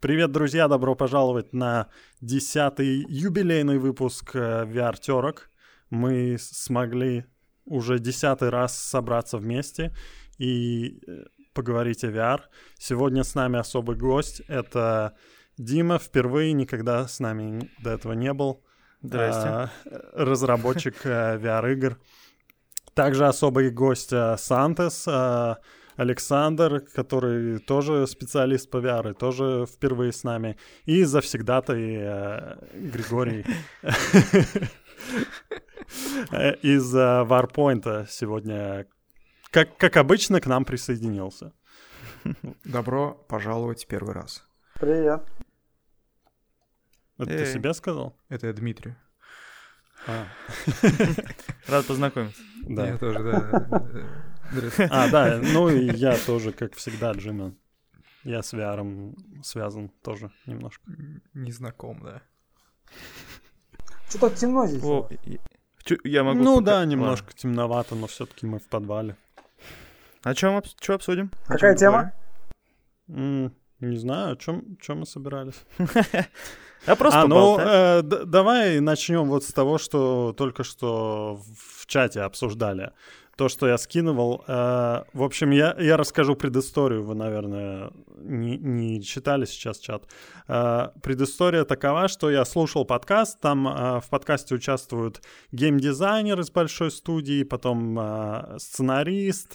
Привет, друзья! Добро пожаловать на десятый юбилейный выпуск э, VR Терок. Мы смогли уже десятый раз собраться вместе и э, поговорить о VR. Сегодня с нами особый гость. Это Дима. Впервые никогда с нами до этого не был. Здрасте. А, разработчик VR-игр. Также особый гость Сантес. Александр, который тоже специалист по VR, и тоже впервые с нами. И завсегдатый э, Григорий из Варпоинта сегодня, как, как обычно, к нам присоединился. Добро пожаловать первый раз. Привет. Это ты себе сказал? Это я Дмитрий. А. Рад познакомиться. Да. Я тоже, да. А, да, ну и я тоже, как всегда, Джимен. Я с VR связан тоже немножко. Не знаком, да. Что так темно здесь? О, я могу... Ну пока- да, Ладно. немножко темновато, но все-таки мы в подвале. А чем что обсудим? О Какая тема? М, не знаю, о чем, чем мы собирались. поговорим? А просто а, ну, э, давай начнем вот с того, что только что в чате обсуждали. То, что я скидывал. Э, в общем, я, я расскажу предысторию. Вы, наверное, не, не читали сейчас чат. Э, предыстория такова, что я слушал подкаст. Там э, в подкасте участвуют геймдизайнер из большой студии, потом сценарист,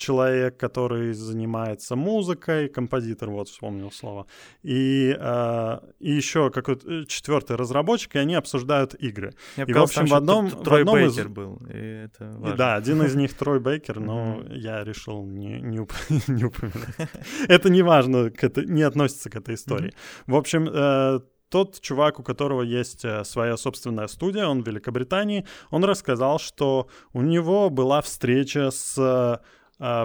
человек, который занимается музыкой, композитор, вот вспомнил слово, и, э, и еще какой-то четвертый разработчик, и они обсуждают игры. Я и, в общем, в одном- Т- в Трой одном из- Бейкер был, и это И важно. да, один из них Трой Бейкер, но я решил не, не, уп- не упоминать. Это не важно, к этой- не относится к этой истории. В общем, э, тот чувак, у которого есть э, своя собственная студия, он в Великобритании, он рассказал, что у него была встреча с э,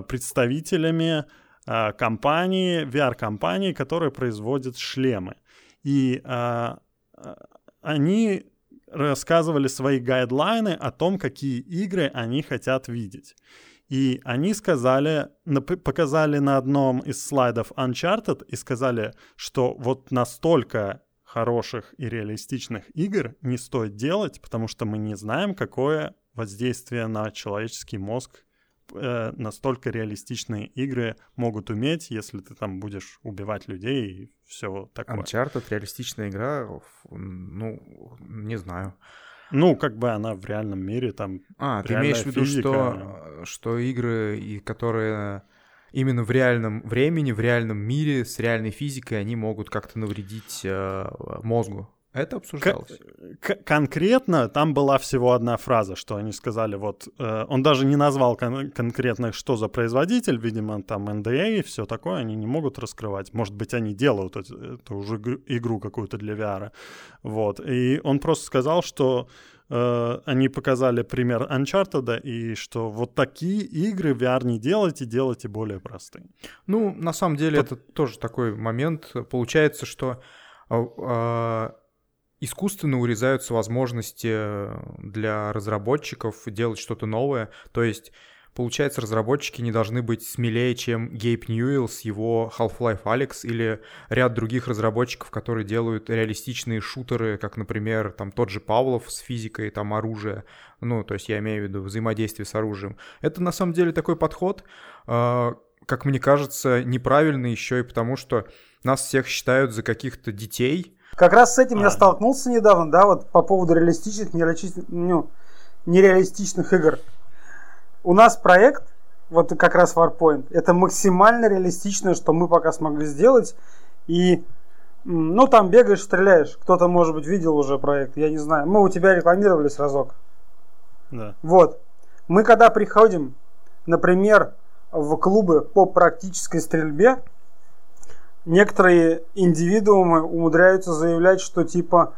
представителями э, компании, VR-компании, которая производит шлемы. И э, э, они рассказывали свои гайдлайны о том, какие игры они хотят видеть. И они сказали, показали на одном из слайдов Uncharted и сказали, что вот настолько хороших и реалистичных игр не стоит делать, потому что мы не знаем, какое воздействие на человеческий мозг э, настолько реалистичные игры могут уметь, если ты там будешь убивать людей и все такое. Uncharted, реалистичная игра, ну, не знаю. Ну, как бы она в реальном мире там А, ты имеешь в виду, физика. что, что игры, и которые именно в реальном времени, в реальном мире, с реальной физикой, они могут как-то навредить э, мозгу. Это обсуждалось. К- конкретно там была всего одна фраза, что они сказали, вот э, он даже не назвал кон- конкретно, что за производитель, видимо, там NDA и все такое, они не могут раскрывать. Может быть, они делают эт- эту уже игру- какую-то для VR. Вот. И он просто сказал, что э, они показали пример Uncharted, и что вот такие игры VR не делайте, делайте более простые. Ну, на самом деле, Тут- это тоже такой момент. Получается, что а, а, искусственно урезаются возможности э, для разработчиков делать что-то новое. То есть, получается, разработчики не должны быть смелее, чем Гейб Ньюэлл с его Half-Life Alyx или ряд других разработчиков, которые делают реалистичные шутеры, как, например, там тот же Павлов с физикой, там оружие. Ну, то есть я имею в виду взаимодействие с оружием. Это на самом деле такой подход, э, как мне кажется, неправильный еще и потому, что нас всех считают за каких-то детей, Как раз с этим А. я столкнулся недавно, да, вот по поводу реалистичных, нереалистичных, ну, нереалистичных игр. У нас проект, вот как раз Warpoint, это максимально реалистичное, что мы пока смогли сделать. И, ну, там бегаешь, стреляешь. Кто-то, может быть, видел уже проект, я не знаю. Мы у тебя рекламировались разок. Да. Вот. Мы когда приходим, например, в клубы по практической стрельбе, некоторые индивидуумы умудряются заявлять, что типа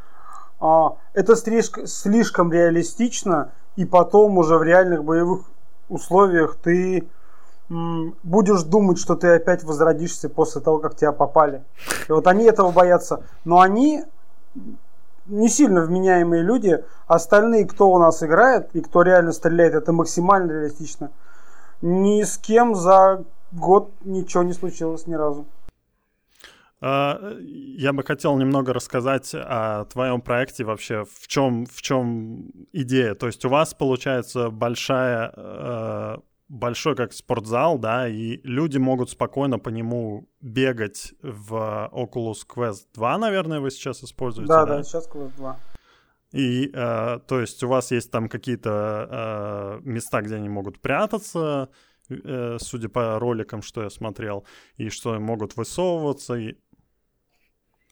а, это слишком, реалистично, и потом уже в реальных боевых условиях ты м, будешь думать, что ты опять возродишься после того, как тебя попали. И вот они этого боятся. Но они не сильно вменяемые люди. Остальные, кто у нас играет и кто реально стреляет, это максимально реалистично. Ни с кем за год ничего не случилось ни разу. А, Я бы хотел немного рассказать о твоем проекте вообще, в чем, в чем идея. То есть у вас получается большая, э, большой как спортзал, да, и люди могут спокойно по нему бегать в Oculus Quest 2, наверное, вы сейчас используете, Да, да, сейчас Quest 2. И, э, то есть, у вас есть там какие-то э, места, где они могут прятаться, судя по роликам, что я смотрел, и что могут высовываться, и...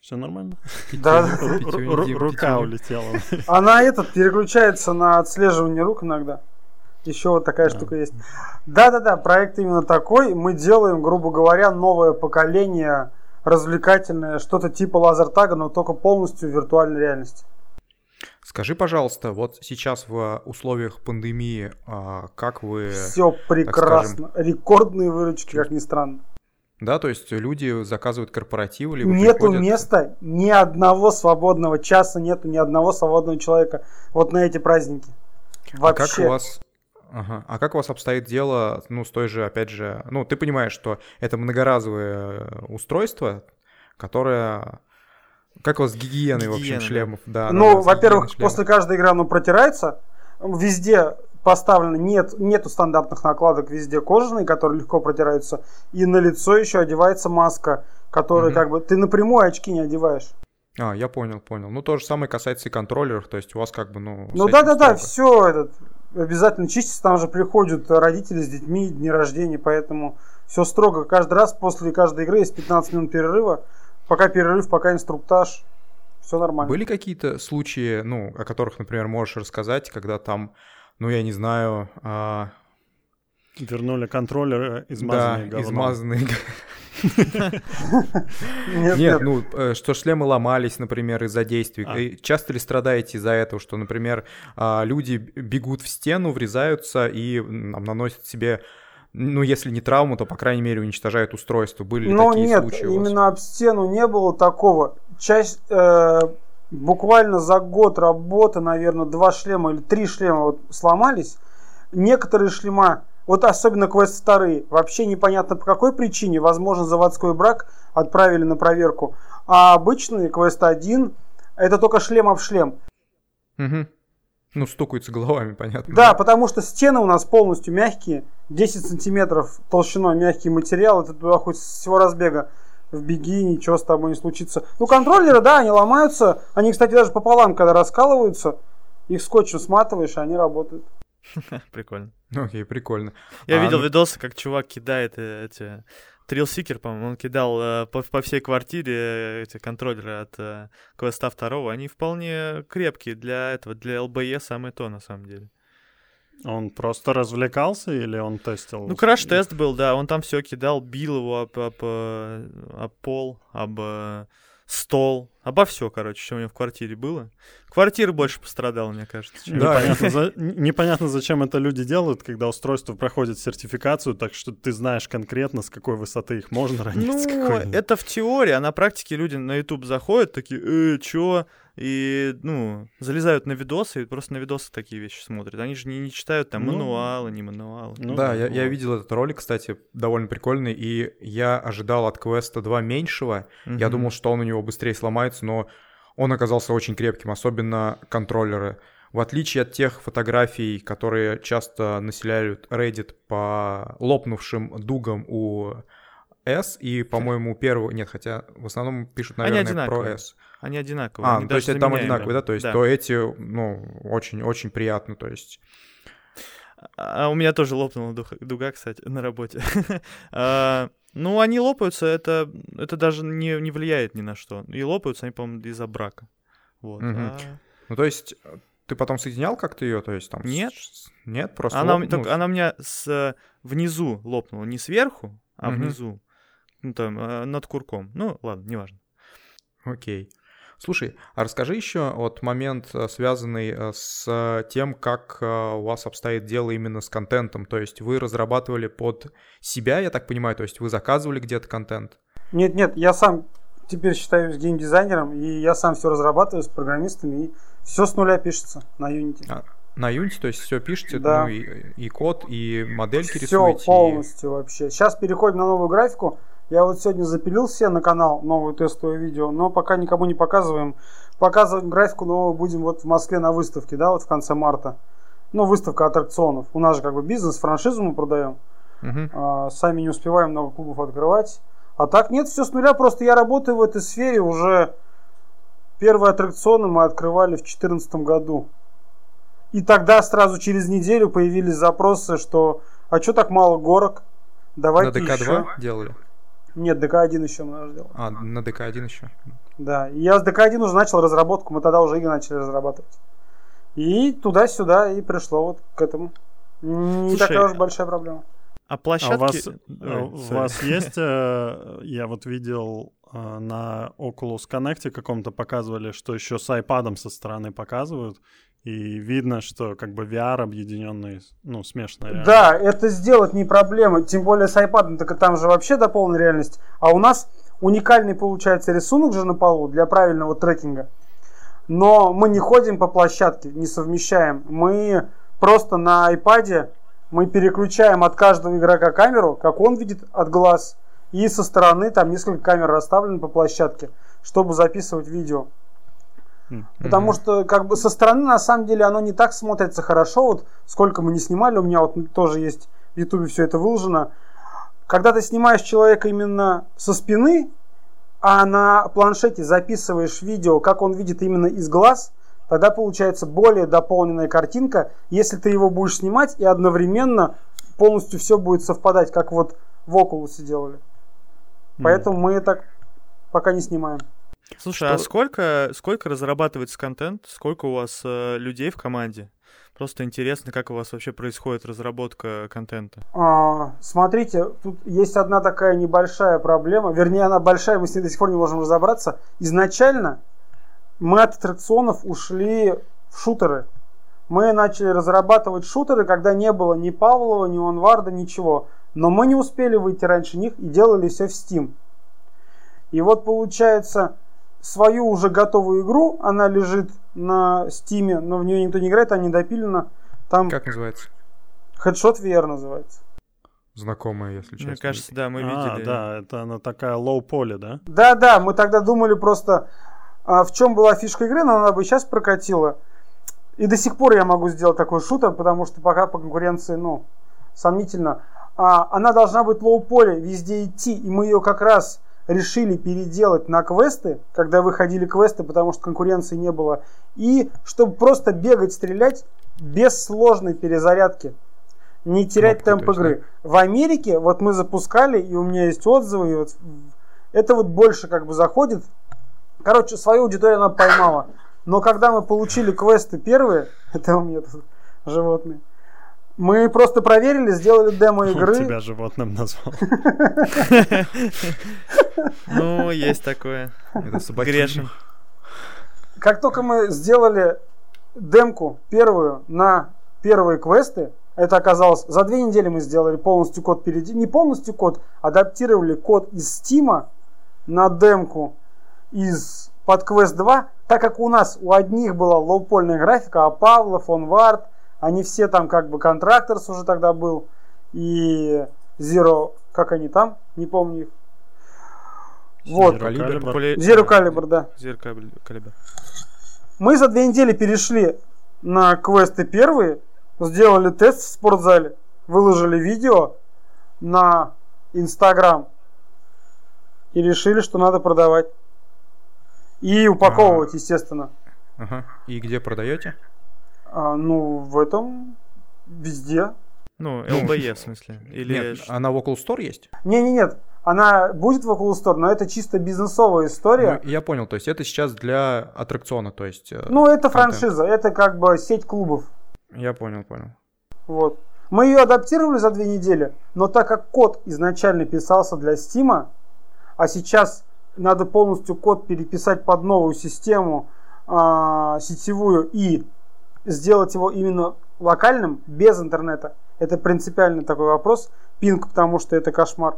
Все нормально? Да, Рука улетела. Она этот переключается на отслеживание рук иногда. Еще вот такая Да. штука есть. Да-да-да, проект именно такой. Мы делаем, грубо говоря, новое поколение развлекательное, что-то типа лазертага, но только полностью в виртуальной реальности. Скажи, пожалуйста, вот сейчас в условиях пандемии, а, как вы... Все прекрасно. Рекордные выручки, как ни странно. Да, то есть люди заказывают корпоративы, либо Нету приходят- места ни одного свободного часа, нету ни одного свободного человека вот на эти праздники. А Вообще. как у вас... Ага. А как у вас обстоит дело, ну, с той же, опять же, ну, ты понимаешь, что это многоразовое э, устройство, которое... Как у вас с гигиеной, в общем, Гигиена, шлемов? Да, Ну, да, во-первых, после каждой игры оно протирается. Везде поставлено, нет, нету стандартных накладок, везде кожаные, которые легко протираются. И на лицо еще одевается маска, которая Мгм. как бы... Ты напрямую очки не одеваешь. А, я понял, понял. Ну, то же самое касается и контроллеров, то есть у вас как бы, ну... Ну да-да-да, все этот обязательно чистится, там же приходят родители с детьми, дни рождения, поэтому все строго. Каждый раз после каждой игры есть 15 минут перерыва. Пока перерыв, пока инструктаж, все нормально. Были какие-то случаи, ну, о которых, например, можешь рассказать, когда там, ну, я не знаю, а, Вернули контроллеры, да, измазанные говном. измазанные. Нет, ну, э, что шлемы ломались, например, из-за действий. А. Часто ли страдаете из-за этого, что, например, а, люди бегут в стену, врезаются и наносят себе, ну, если не травму, то, по крайней мере, уничтожают устройство. Были ли Но такие нет, случаи у вас? именно об стену не было такого. Часть, э, буквально за год работы, наверное, два шлема или три шлема вот сломались. Некоторые шлема, вот особенно квест вторые, вообще непонятно по какой причине, возможно, заводской брак отправили на проверку. А обычный квест 1 это только шлем об шлем. Мгм. Ну, стукаются головами, понятно. Да, потому что стены у нас полностью мягкие, 10 сантиметров толщиной мягкий материал, это туда хоть всего разбега в беги, ничего с тобой не случится. Ну, контроллеры, да, они ломаются, они, кстати, даже пополам, когда раскалываются, их скотчем сматываешь, и они работают. Прикольно. Окей, прикольно. Я А, видел ну- видосы, как чувак кидает э, эти... Трилсикер, по-моему, он кидал э, по, по всей квартире э, эти контроллеры от э, квеста второго. Они вполне крепкие для этого, для ЛБЕ самое то, на самом деле. Он просто развлекался или он тестил? Ну, краш-тест был, да, он там все кидал, бил его об, об, э, об пол, об э, стол, обо все, короче, что у него в квартире было. Квартира больше пострадала, мне кажется. чем- Да. Непонятно, за- непонятно, зачем это люди делают, когда устройство проходит сертификацию, так что ты знаешь конкретно, с какой высоты их можно ранить. Ну, это в теории, а на практике люди на YouTube заходят, такие, э, чё? И, ну, залезают на видосы и просто на видосы такие вещи смотрят. Они же не, не читают там Ну, мануалы, не мануалы. Ну да, я, я видел этот ролик, кстати, довольно прикольный, и я ожидал от квеста 2 меньшего. Я Мгм. думал, что он у него быстрее сломается, но он оказался очень крепким, особенно контроллеры. В отличие от тех фотографий, которые часто населяют Reddit по лопнувшим дугам у S и, по-моему, первого... Нет, хотя в основном пишут, наверное, про одинаковые. S. Они одинаковые. А, они то есть это там одинаковые, да? То есть то эти, ну, очень-очень приятно, то есть... А у меня тоже лопнула дуга, кстати, на работе. А, Ну, они лопаются, это, это даже не, не влияет ни на что. И лопаются они, по-моему, из-за брака. Вот. Мгм. А Ну, то есть э, ты потом соединял как-то ее, то есть там... Нет. с- Нет, просто... Она, лоп- меня- только ну, она у меня с, э, внизу лопнула, не сверху, а Мгм. внизу. Ну, там, э, над курком. Ну, ладно, неважно. Окей. Слушай, а расскажи еще вот момент, э, связанный э, с тем, как э, у вас обстоит дело именно с контентом. То есть вы разрабатывали под себя, я так понимаю, то есть вы заказывали где-то контент. Нет, нет, я сам теперь считаюсь геймдизайнером, и я сам все разрабатываю с программистами, и все с нуля пишется на Unity. А, На Unity, то есть все пишете, Да. ну и, и код, и модельки Все рисуете. и- полностью вообще. Сейчас переходим на новую графику. Я вот сегодня запилил все на канал новое тестовое видео, но пока никому не показываем. Показываем графику новую будем вот в Москве на выставке, да, вот в конце марта. Ну, выставка аттракционов. У нас же как бы бизнес, франшизу мы продаем. Мгм. А, сами не успеваем много клубов открывать. А так нет, все с нуля. Просто я работаю в этой сфере уже. Первые аттракционы мы открывали в 2014 году. И тогда сразу через неделю появились запросы, что а что так мало горок? На Давайте DK-2 еще. делали? Нет, DK-1 еще мы надо сделать. А, на DK-1 еще. Да, и я с DK-1 уже начал разработку, мы тогда уже игры начали разрабатывать. И туда-сюда и пришло вот к этому. Не Слушай, такая уж большая проблема. А А у площадки... вас, Ой, э, у sorry. вас есть, э, я вот видел э, на Oculus Connect каком-то показывали, что еще с iPad со стороны показывают, и видно, что как бы VR объединенный, ну, реальность. Да, это сделать не проблема. Тем более с iPad, так там же вообще до полной реальности. А у нас уникальный получается рисунок же на полу для правильного трекинга. Но мы не ходим по площадке, не совмещаем. Мы просто на iPad мы переключаем от каждого игрока камеру, как он видит от глаз. И со стороны там несколько камер расставлены по площадке, чтобы записывать видео. Потому что как бы со стороны на самом деле оно не так смотрится хорошо. Вот сколько мы не снимали, у меня вот тоже есть в Ютубе все это выложено. Когда ты снимаешь человека именно со спины, а на планшете записываешь видео, как он видит именно из глаз, тогда получается более дополненная картинка, если ты его будешь снимать и одновременно полностью все будет совпадать, как вот в Oculus делали. Поэтому мы так пока не снимаем. Слушай, а Что- сколько, сколько разрабатывается контент? Сколько у вас э, людей в команде? Просто интересно, как у вас вообще происходит разработка контента. А, смотрите, тут есть одна такая небольшая проблема, вернее, она большая, мы с ней до сих пор не можем разобраться. Изначально мы от аттракционов ушли в шутеры. Мы начали разрабатывать шутеры, когда не было ни Павлова, ни Онварда, ничего. Но мы не успели выйти раньше них и делали все в Steam. И вот получается, свою уже готовую игру, она лежит на Steam, но в нее никто не играет, она не допилена. Там Как называется? Headshot VR называется. Знакомая, если честно. Мне кажется, да, мы А, видели. да, это она такая low-poly, да? Да, да, мы тогда думали просто, а, в чем была фишка игры, но она бы сейчас прокатила. И до сих пор я могу сделать такой шутер, потому что пока по конкуренции, ну, сомнительно. А, она должна быть low-poly, везде идти, и мы ее как раз решили переделать на квесты, когда выходили квесты, потому что конкуренции не было. И чтобы просто бегать, стрелять без сложной перезарядки. Не терять Кнопкой, темп игры. В Америке вот мы запускали, и у меня есть отзывы, и вот это вот больше как бы заходит. Короче, свою аудиторию она поймала. Но когда мы получили квесты первые, это у меня тут животные, мы просто проверили, сделали демо Он игры. тебя животным назвал. Ну, есть такое. Грешен. Как только мы сделали демку первую на первые квесты, это оказалось, за две недели мы сделали полностью код впереди. Не полностью код, адаптировали код из Стима на демку из под квест 2, так как у нас у одних была лоупольная графика, а Павлов, Онвард, они все там как бы контракторс уже тогда был, и Zero, как они там, не помню их. Вот, Zero Calibur, да. Zero Caliber- Caliber. Мы за две недели перешли на квесты первые, сделали тест в спортзале, выложили видео на Инстаграм и решили, что надо продавать. И упаковывать, естественно. Ага. И где продаете? А, ну, в этом везде. Ну, ЛБЕ, в смысле. Или... Нет, ш- а на Oculus Store есть? Не-не-нет, она будет в Oculus Store, но это чисто бизнесовая история. Ну, я понял, то есть это сейчас для аттракциона, то есть... э, Ну, это контент. франшиза, это как бы сеть клубов. Я понял, понял. Вот. Мы ее адаптировали за две недели, но так как код изначально писался для Steam, а сейчас надо полностью код переписать под новую систему а, сетевую и сделать его именно локальным, без интернета. Это принципиальный такой вопрос. Пинг, потому что это кошмар.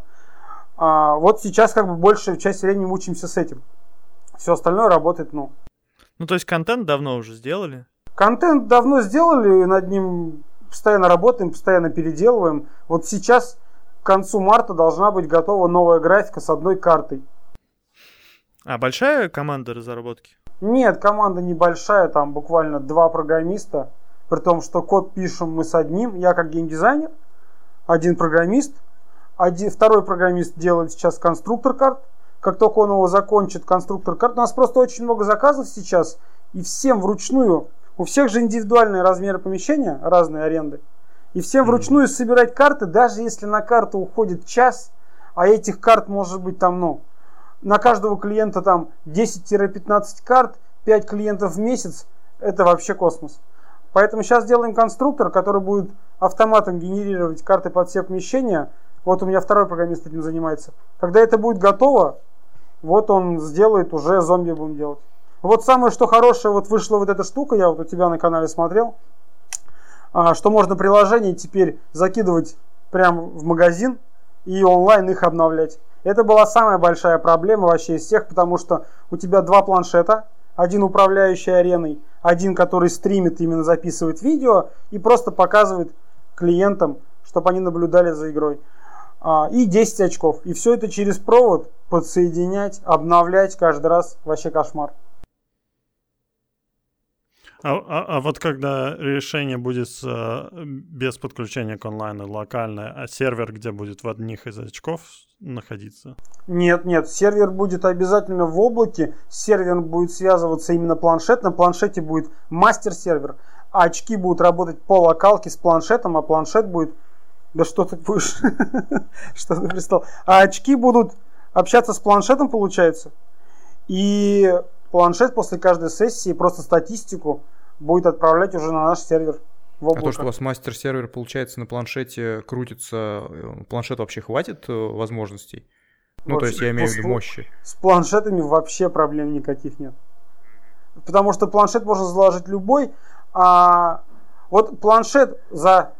А, вот сейчас как бы большую часть времени мучимся с этим. Все остальное работает, ну. Ну, то есть контент давно уже сделали? Контент давно сделали, над ним постоянно работаем, постоянно переделываем. Вот сейчас концу марта должна быть готова новая графика с одной картой. А большая команда разработки? Нет, команда небольшая, там буквально два программиста. При том, что код пишем мы с одним. Я как геймдизайнер, один программист. Один, второй программист делает сейчас конструктор карт. Как только он его закончит, конструктор карт. У нас просто очень много заказов сейчас. И всем вручную. У всех же индивидуальные размеры помещения, разные аренды. И всем вручную собирать карты, даже если на карту уходит час, а этих карт может быть там, ну, на каждого клиента там 10-15 карт, 5 клиентов в месяц, это вообще космос. Поэтому сейчас делаем конструктор, который будет автоматом генерировать карты под все помещения. Вот у меня второй программист этим занимается. Когда это будет готово, вот он сделает, уже зомби будем делать. Вот самое, что хорошее, вот вышла вот эта штука, я вот у тебя на канале смотрел, а, что можно приложение теперь закидывать прямо в магазин и онлайн их обновлять. Это была самая большая проблема вообще из всех, потому что у тебя два планшета, один управляющий ареной, один, который стримит, именно записывает видео и просто показывает клиентам, чтобы они наблюдали за игрой. А, и 10 очков. И все это через провод подсоединять, обновлять каждый раз. Вообще кошмар. А, а, а вот когда решение будет с, э, без подключения к онлайну локальное, а сервер где будет в одних из очков находиться? Нет, нет, сервер будет обязательно в облаке, сервер будет связываться именно планшет, на планшете будет мастер-сервер, а очки будут работать по локалке с планшетом, а планшет будет... Да что ты будешь? Что ты пристал? А очки будут общаться с планшетом, получается. И планшет после каждой сессии просто статистику будет отправлять уже на наш сервер. В а то, что у вас мастер-сервер, получается, на планшете крутится, э, планшет вообще хватит э, возможностей? Ну, вообще, то есть я имею в виду мощи. С планшетами вообще проблем никаких нет. Потому что планшет можно заложить любой, а вот планшет за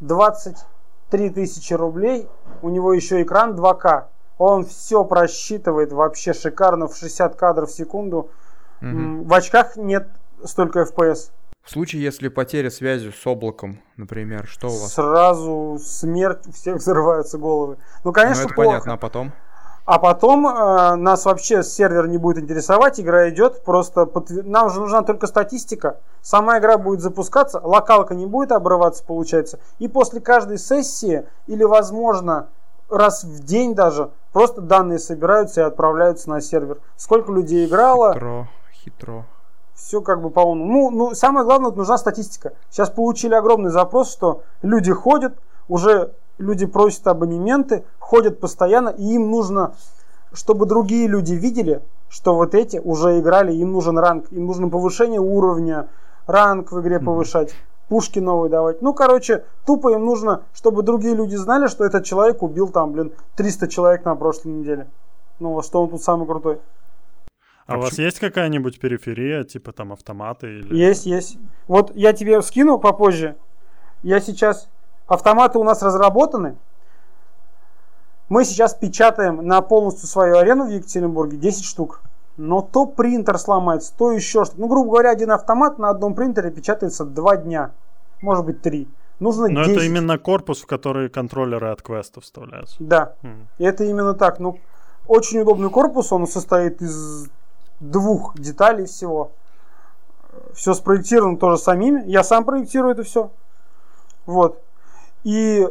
23 тысячи рублей, у него еще экран 2К, он все просчитывает вообще шикарно в 60 кадров в секунду. Угу. В очках нет столько FPS. В случае, если потеря связи с облаком, например, что у вас? Сразу смерть, у всех взрываются головы. Ну, конечно, ну, это плохо. понятно, а потом? А потом э, нас вообще сервер не будет интересовать, игра идет, просто подтвер... нам же нужна только статистика. Сама игра будет запускаться, локалка не будет обрываться, получается. И после каждой сессии, или возможно раз в день даже, просто данные собираются и отправляются на сервер. Сколько людей играло? Хитро, хитро все как бы по Ну, ну, самое главное, нужна статистика. Сейчас получили огромный запрос, что люди ходят, уже люди просят абонементы, ходят постоянно, и им нужно, чтобы другие люди видели, что вот эти уже играли, им нужен ранг, им нужно повышение уровня, ранг в игре повышать, пушки новые давать. Ну, короче, тупо им нужно, чтобы другие люди знали, что этот человек убил там, блин, 300 человек на прошлой неделе. Ну, что он тут самый крутой. А, а у вас есть какая-нибудь периферия, типа там автоматы? Или... Есть, есть. Вот я тебе скину попозже. Я сейчас... Автоматы у нас разработаны. Мы сейчас печатаем на полностью свою арену в Екатеринбурге 10 штук. Но то принтер сломается, то еще что-то. Ну, грубо говоря, один автомат на одном принтере печатается 2 дня. Может быть, 3. Нужно Но 10. это именно корпус, в который контроллеры от квеста вставляются. Да, mm. это именно так. Ну, очень удобный корпус, он состоит из двух деталей всего. Все спроектировано тоже самими. Я сам проектирую это все. Вот. И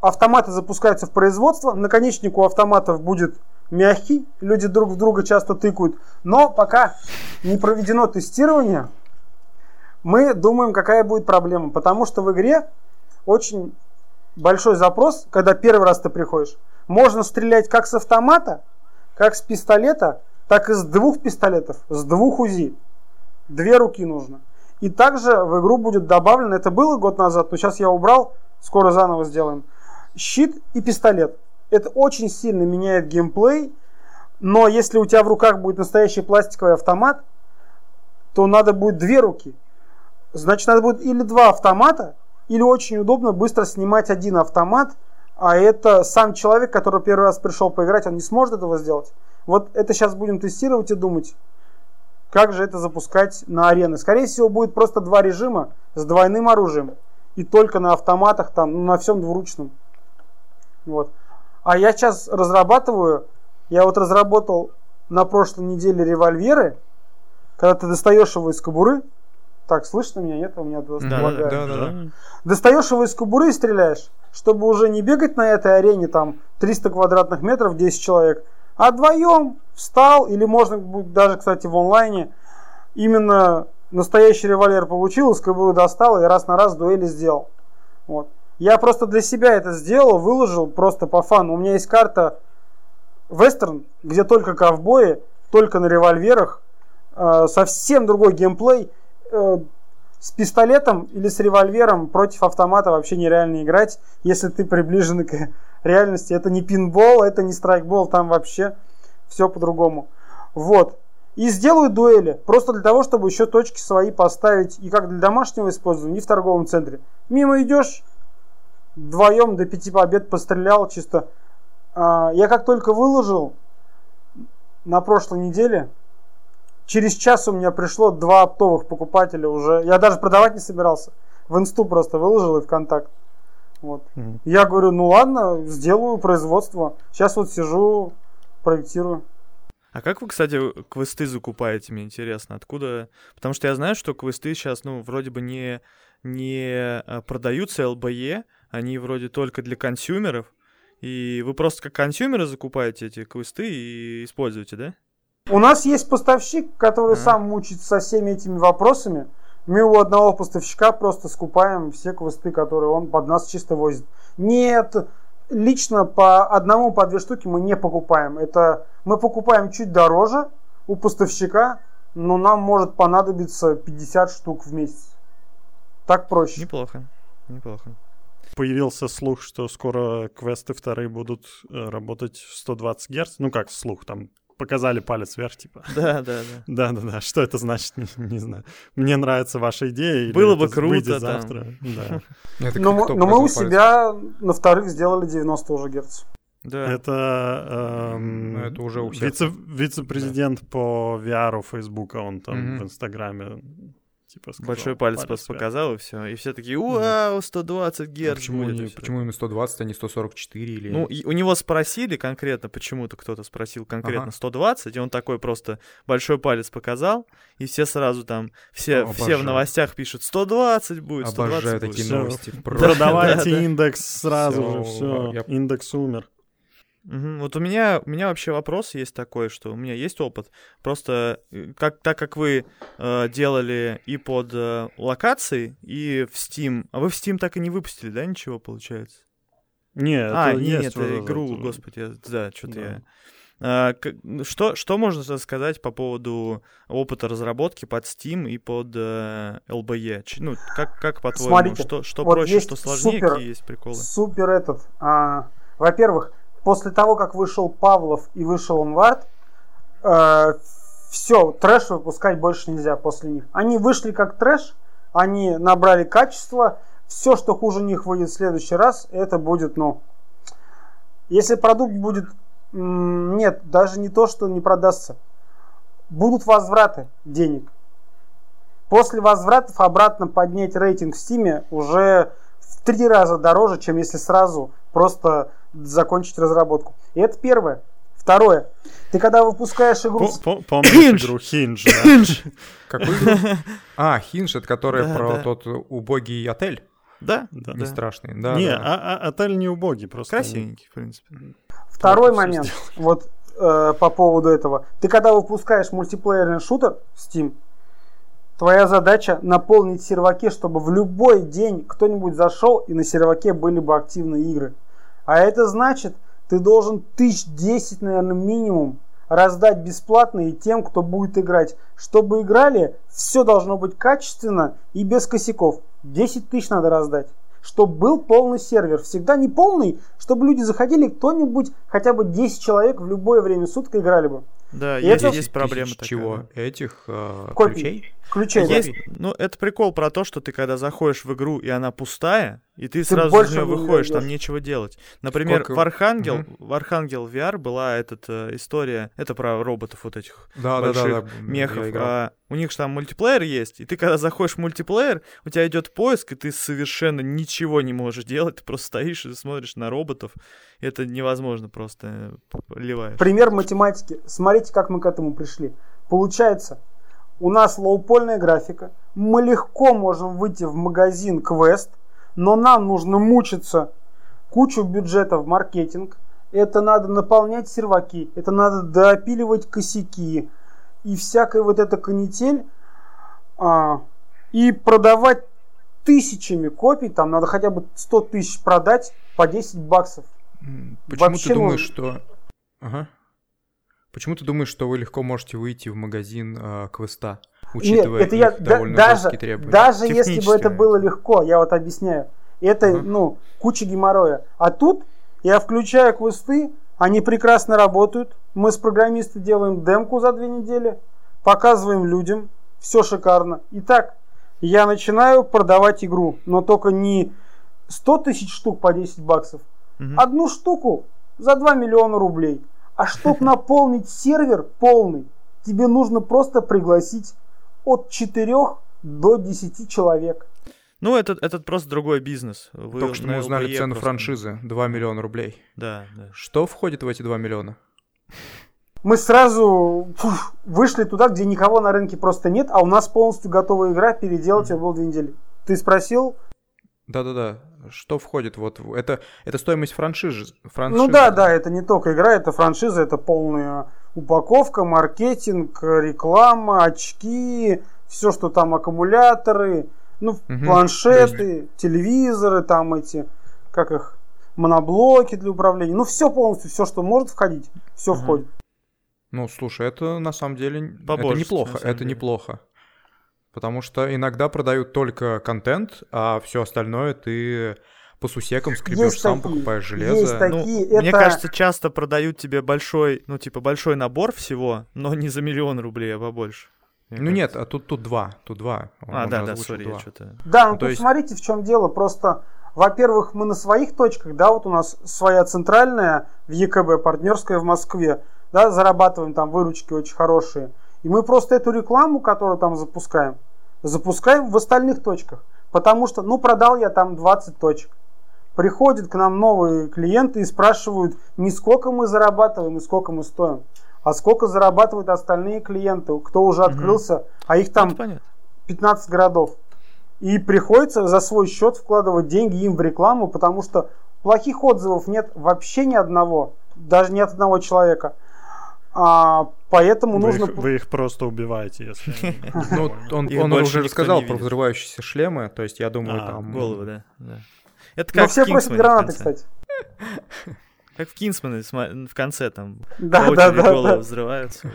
автоматы запускаются в производство. Наконечник у автоматов будет мягкий. Люди друг в друга часто тыкают. Но пока не проведено тестирование, мы думаем, какая будет проблема. Потому что в игре очень большой запрос, когда первый раз ты приходишь. Можно стрелять как с автомата, как с пистолета, так и с двух пистолетов, с двух УЗИ. Две руки нужно. И также в игру будет добавлено, это было год назад, но сейчас я убрал, скоро заново сделаем, щит и пистолет. Это очень сильно меняет геймплей, но если у тебя в руках будет настоящий пластиковый автомат, то надо будет две руки. Значит, надо будет или два автомата, или очень удобно быстро снимать один автомат, а это сам человек, который первый раз пришел поиграть, он не сможет этого сделать. Вот это сейчас будем тестировать и думать, как же это запускать на арены. Скорее всего, будет просто два режима с двойным оружием. И только на автоматах, там, ну, на всем двуручном. Вот. А я сейчас разрабатываю, я вот разработал на прошлой неделе револьверы, когда ты достаешь его из кобуры, так, слышно меня? Нет, у меня да, да, да, да. Достаешь его из кобуры и стреляешь, чтобы уже не бегать на этой арене, там, 300 квадратных метров, 10 человек, а вдвоем встал, или можно даже, кстати, в онлайне, именно настоящий револьвер получил, из кобуры достал и раз на раз дуэли сделал. Вот. Я просто для себя это сделал, выложил просто по фану. У меня есть карта вестерн, где только ковбои, только на револьверах, э, совсем другой геймплей. Э, с пистолетом или с револьвером против автомата вообще нереально играть, если ты приближен к реальности. Это не пинбол, это не страйкбол, там вообще все по-другому. Вот. И сделаю дуэли, просто для того, чтобы еще точки свои поставить, и как для домашнего использования, и в торговом центре. Мимо идешь, вдвоем до пяти побед пострелял чисто. А, я как только выложил на прошлой неделе, через час у меня пришло два оптовых покупателя уже. Я даже продавать не собирался. В инсту просто выложил и в контакт. Вот. Mm-hmm. Я говорю, ну ладно, сделаю производство. Сейчас вот сижу, проектирую. А как вы, кстати, квесты закупаете, мне интересно, откуда? Потому что я знаю, что квесты сейчас, ну, вроде бы не, не а, продаются ЛБЕ, они вроде только для консюмеров, и вы просто как консюмеры закупаете эти квесты и используете, да? У нас есть поставщик, который а. сам мучится со всеми этими вопросами. Мы у одного поставщика просто скупаем все квесты, которые он под нас чисто возит. Нет, лично по одному, по две штуки мы не покупаем. Это мы покупаем чуть дороже у поставщика, но нам может понадобиться 50 штук в месяц. Так проще. Неплохо, неплохо появился слух, что скоро квесты вторые будут э, работать в 120 Гц. Ну как слух, там показали палец вверх, типа. Да, да, да. Да, да, да. Что это значит, не, не знаю. Мне нравится ваша идея. Было бы круто завтра. Да. Но, но мы у себя на вторых сделали 90 уже Гц. Да. Это, эм, ну, это уже у всех. Вице, вице-президент да. по VR Фейсбука, он там mm-hmm. в Инстаграме Типа сказал, Большой палец, палец показал, и все. И все такие, вау, 120 герц. А почему, не, почему именно 120, а не 144? Или... Ну, и у него спросили конкретно, почему-то кто-то спросил конкретно ага. 120, и он такой просто большой палец показал, и все сразу там, все, О, все в новостях пишут, 120 будет, 120 Обожаю будет. такие новости. Продавайте индекс сразу же, все, индекс умер. Угу. Вот у меня, у меня вообще вопрос есть такой, что у меня есть опыт. Просто э, как, так как вы э, делали и под э, локации, и в Steam. А вы в Steam так и не выпустили, да, ничего получается? Нет, а, это нет, это игру, это... господи, да, что-то да. я. А, что, что можно сказать по поводу опыта разработки под Steam и под э, LBE? Ну, как, как по-твоему, что, что вот проще, что сложнее, супер, какие есть приколы? Супер этот. А, во-первых, после того, как вышел Павлов и вышел Онвард, э, все, трэш выпускать больше нельзя после них. Они вышли как трэш, они набрали качество, все, что хуже них выйдет в следующий раз, это будет, ну, если продукт будет, нет, даже не то, что не продастся, будут возвраты денег. После возвратов обратно поднять рейтинг в Steam уже в три раза дороже, чем если сразу просто закончить разработку. И это первое. Второе. Ты когда выпускаешь игру... Помнишь игру Hinge, да? Какую игру? А, Hinge, это которая про тот убогий отель? Да, да. Не страшный, да. Не, а, а отель не убогий, просто. Красивенький, в принципе. Второй момент, вот э, по поводу этого. Ты когда выпускаешь мультиплеерный шутер в Steam, твоя задача наполнить серваки, чтобы в любой день кто-нибудь зашел и на серваке были бы активные игры. А это значит, ты должен тысяч десять, наверное, минимум раздать бесплатно и тем, кто будет играть. Чтобы играли, все должно быть качественно и без косяков. 10 тысяч надо раздать. Чтобы был полный сервер. Всегда не полный, чтобы люди заходили, кто-нибудь, хотя бы 10 человек в любое время суток играли бы. Да, и есть, это... есть проблема такая. Чего? Этих э, копий. ключей? Включай, Есть, да. ну, это прикол про то, что ты когда заходишь в игру, и она пустая, и ты, Ты сразу из нее выходишь, там идёшь. нечего делать. Например, Сколько- в Архангел, Мгм. в Архангел VR была эта история, это про роботов вот этих Да, да, да, больших да. мехов. а у них же там мультиплеер есть, и ты когда заходишь в мультиплеер, у тебя идет поиск, и ты совершенно ничего не можешь делать, ты просто стоишь и смотришь на роботов. Это невозможно просто э, ливаешь. Пример математики. Смотрите, как мы к этому пришли. Получается, у нас лоупольная графика. Мы легко можем выйти в магазин квест, но нам нужно мучиться кучу бюджета в маркетинг. Это надо наполнять серваки, это надо допиливать косяки и всякая вот эта канитель. а, и продавать тысячами копий, там надо хотя бы 100 тысяч продать по 10 баксов. Почему Вообще, ты ну- думаешь, что... Ага. Почему ты думаешь, что вы легко можете выйти в магазин э, квеста, учитывая Нет, это я их да- довольно даже, требования? даже если бы это было легко, я вот объясняю. Это, Ага. ну, куча геморроя. А тут я включаю квесты, они прекрасно работают. Мы с программистами делаем демку за две недели, показываем людям, все шикарно. Итак, я начинаю продавать игру, но только не 100 тысяч штук по 10 баксов, Мгм. одну штуку за 2 миллиона рублей. А чтобы наполнить сервер полный, тебе нужно просто пригласить от 4 до 10 человек. Ну, это, это просто другой бизнес. Вы Только что мы узнали LBE цену просто- франшизы. 2 миллиона рублей. Да, да. Что входит в эти 2 миллиона? Мы сразу фух, вышли туда, где никого на рынке просто нет, а у нас полностью готовая игра, переделать ее было две недели. Ты спросил? Да-да-да. Что входит? Вот в- это, это стоимость франшизы. франшизы. Ну да, да, это не только игра, это франшиза, это полная упаковка, маркетинг, реклама, очки, все, что там аккумуляторы, ну, Мгм. планшеты, телевизоры, там эти, как их, моноблоки для управления. Ну, все полностью, все, что может входить, все Мгм. входит. Ну, слушай, это на самом деле это Побольше, неплохо. на самом Это деле. неплохо. Потому что иногда продают только контент, а все остальное ты по сусекам скребешь Есть сам, такие, покупаешь есть железо. такие. Ну, Такие, Мне это- кажется, часто продают тебе большой, ну, типа, большой набор всего, но не за миллион рублей, а побольше. Мне Ну нет, а тут тут два, тут два. Он- А, он да, да, сори, я что-то... Да, ну Ну, то тут есть- смотрите, в чем дело. Просто, во-первых, мы на своих точках, да, вот у нас своя центральная в ЕКБ, партнерская в Москве, да, зарабатываем там выручки очень хорошие. И мы просто эту рекламу, которую там запускаем, запускаем в остальных точках. Потому что, ну, продал я там 20 точек. Приходят к нам новые клиенты и спрашивают, не сколько мы зарабатываем и сколько мы стоим, а сколько зарабатывают остальные клиенты, кто уже открылся, а их там Это понятно. 15 городов. И приходится за свой счет вкладывать деньги им в рекламу, потому что плохих отзывов нет вообще ни одного, даже ни от одного человека. А, поэтому Вы нужно... их, вы их просто убиваете, если Ну, он, уже рассказал про взрывающиеся шлемы, то есть я думаю, А, там... Головы, да. да. Это Но как все в просят гранаты, кстати. Как в Кингсмане сма- в конце там Да, по да, да, головы да. взрываются.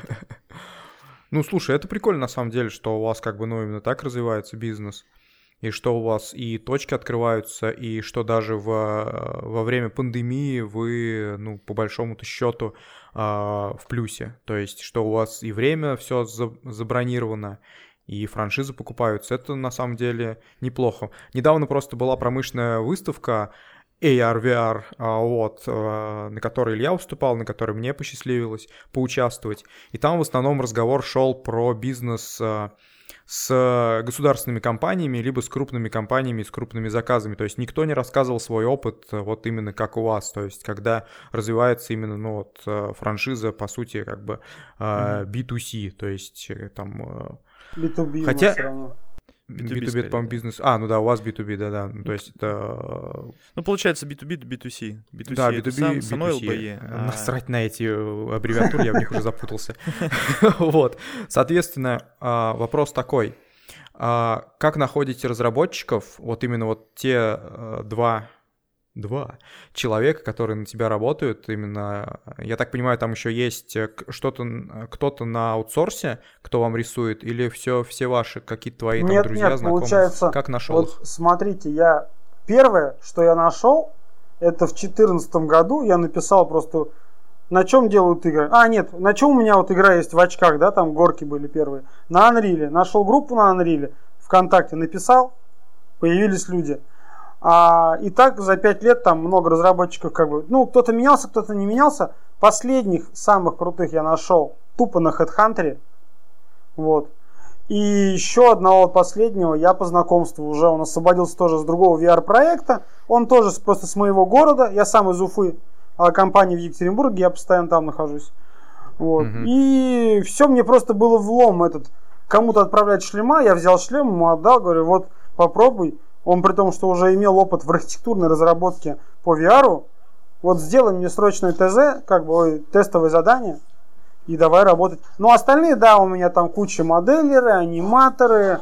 Ну, слушай, это прикольно на самом деле, что у вас как бы, ну, именно так развивается бизнес. И что у вас и точки открываются, и что даже во, во время пандемии вы, ну, по большому-то счету, а, в плюсе. То есть, что у вас и время все забронировано, и франшизы покупаются. Это на самом деле неплохо. Недавно просто была промышленная выставка AR, VR, а, вот, а, на которой Илья выступал, на которой мне посчастливилось поучаствовать. И там в основном разговор шел про бизнес а, с государственными компаниями, либо с крупными компаниями, с крупными заказами. То есть никто не рассказывал свой опыт а, вот именно как у вас. То есть когда развивается именно, ну вот, а, франшиза, по сути, как бы а, B2C, то есть э, там... а, B2B у нас Хотя- всё равно. B2B B2B, скорее, по-моему, да. бизнес. А, ну да, у вас B2B, да-да. Ну, то есть это Ну, получается, B2B, B2C. B2C Да, это B2B, сам- само B2C. LBE. а- Насрать на эти э, аббревиатуры, я в них уже запутался. Вот. Соответственно, а, вопрос такой. А, Как находите разработчиков, вот именно вот те э, два два человека, которые на тебя работают, именно, я так понимаю, там еще есть э, что-то, н- кто-то на аутсорсе, кто вам рисует, или все, все ваши какие-то твои там Нет, друзья, нет, знакомые? получается, Как нашел Вот их? смотрите, я первое, что я нашел, это в 2014 году я написал просто На чем делают игры? А, нет, на чем у меня вот игра есть в очках, да, там горки были первые. На Unreal. Нашел группу на Unreal, ВКонтакте написал, появились люди. А, и так за 5 лет там много разработчиков как бы, ну, кто-то менялся, кто-то не менялся. Последних самых крутых я нашел тупо на HeadHunter. Вот. И еще одного последнего я по знакомству уже, он освободился тоже с другого VR-проекта. Он тоже просто с моего города, я сам из Уфы, а компания в Екатеринбурге, я постоянно там нахожусь. Вот. Угу. И все мне просто было влом этот. Кому-то отправлять шлема, я взял шлем, ему отдал, говорю, вот попробуй. Он при том, что уже имел опыт в архитектурной разработке по VR, вот сделай мне срочное ТЗ, как бы тестовое задание, и давай работать. Ну, остальные, да, у меня там куча моделеры, аниматоры,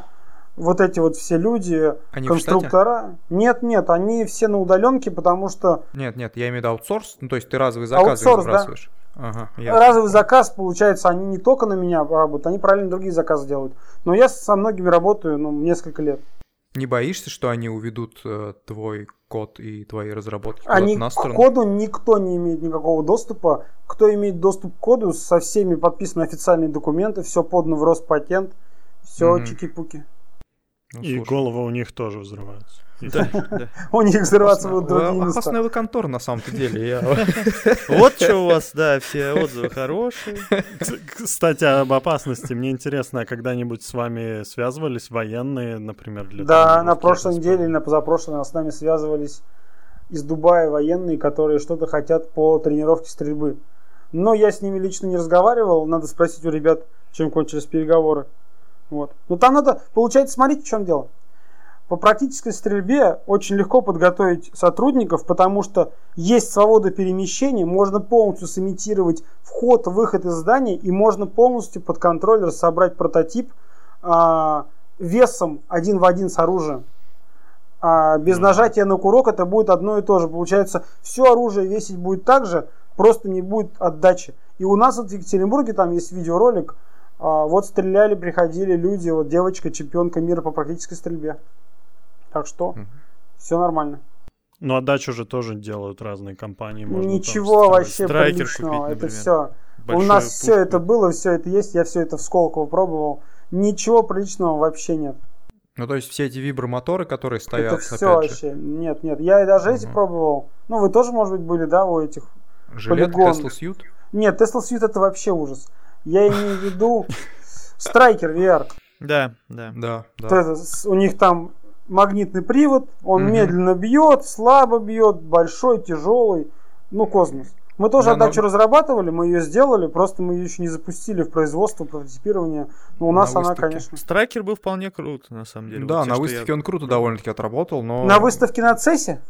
вот эти вот все люди, они конструктора. Нет, нет, они все на удаленке, потому что... Нет, нет, я имею в виду аутсорс, ну, то есть ты разовый заказ Аутсорс, забрасываешь. Да. Ага, Разовый заказ, получается, они не только на меня работают, они параллельно другие заказы делают. Но я со многими работаю, ну, несколько лет. Не боишься, что они уведут э, твой код и твои разработки они на сторону? К коду никто не имеет никакого доступа. Кто имеет доступ к коду, со всеми подписаны официальные документы, все подано в Роспатент, все угу. чики-пуки. Ну, и головы у них тоже взрываются. У них взрываться будут другие места. Опасная вы контора на самом-то деле. Вот что у вас, да, все отзывы хорошие. Кстати, об опасности. Мне интересно, а когда-нибудь с вами связывались военные, например, для Да, на прошлой неделе или на позапрошлой с нами связывались из Дубая военные, которые что-то хотят по тренировке стрельбы. Но я с ними лично не разговаривал. Надо спросить у ребят, чем кончились переговоры. Вот. Но там надо, получается, смотрите, в чем дело. По практической стрельбе очень легко подготовить сотрудников, потому что есть свобода перемещения, можно полностью сымитировать вход, выход из здания, и можно полностью под контроллер собрать прототип а, весом один в один с оружием. А без нажатия на курок это будет одно и то же. Получается, все оружие весить будет так же, просто не будет отдачи. И у нас вот в Екатеринбурге там есть видеоролик, а, вот стреляли, приходили люди, вот девочка, чемпионка мира по практической стрельбе. Так что угу. все нормально. Ну, отдачу же тоже делают разные компании. Можно Ничего вообще Страйкер приличного. Купить, это все. У нас пушку. все это было, все это есть. Я все это в Сколково пробовал. Ничего приличного вообще нет. Ну, то есть все эти вибромоторы, которые стоят, Это все вообще. Же. Нет, нет. Я и даже угу. эти пробовал. Ну, вы тоже, может быть, были, да, у этих Жилет Tesla Suit? Нет, Tesla Suit это вообще ужас. Я имею в виду Страйкер VR. Да, да. Да, да. Это, у них там магнитный привод, он угу. медленно бьет, слабо бьет, большой, тяжелый, ну космос. Мы тоже да, отдачу но... разрабатывали, мы ее сделали, просто мы ее еще не запустили в производство, прототипирование. Но у нас на она, выставке. конечно. Страйкер был вполне крут, на самом деле. Да, вот на выставке я... он круто довольно-таки отработал, но. На выставке на CESе?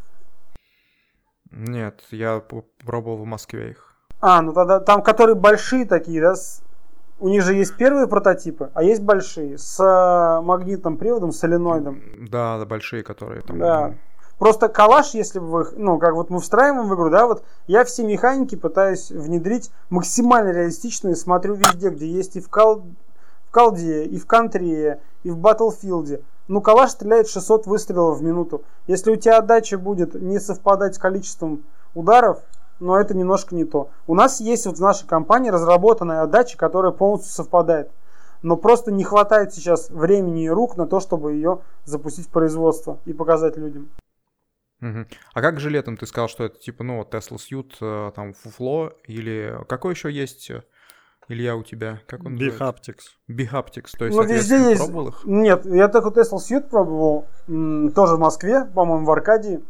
Нет, я пробовал в Москве их. А, ну тогда там, которые большие такие, да, с у них же есть первые прототипы, а есть большие с э, магнитным приводом, соленоидом. Да, да, большие, которые там. Да. Просто калаш, если бы вы, ну, как вот мы встраиваем в игру, да, вот я все механики пытаюсь внедрить максимально реалистичные, смотрю везде, где есть и в, кал... в колде, и в контре, и в батлфилде. Ну, калаш стреляет 600 выстрелов в минуту. Если у тебя отдача будет не совпадать с количеством ударов, но это немножко не то. У нас есть вот в нашей компании разработанная отдача, которая полностью совпадает. Но просто не хватает сейчас времени и рук на то, чтобы ее запустить в производство и показать людям. Угу. А как же летом ты сказал, что это типа, ну, Tesla Suit, э, там, фуфло, или какой еще есть э, Илья, у тебя? Как он Bihaptics. Bihaptics, то есть, ну, везде есть... пробовал их? Нет, я только Tesla Suit пробовал, тоже в Москве, по-моему, в Аркадии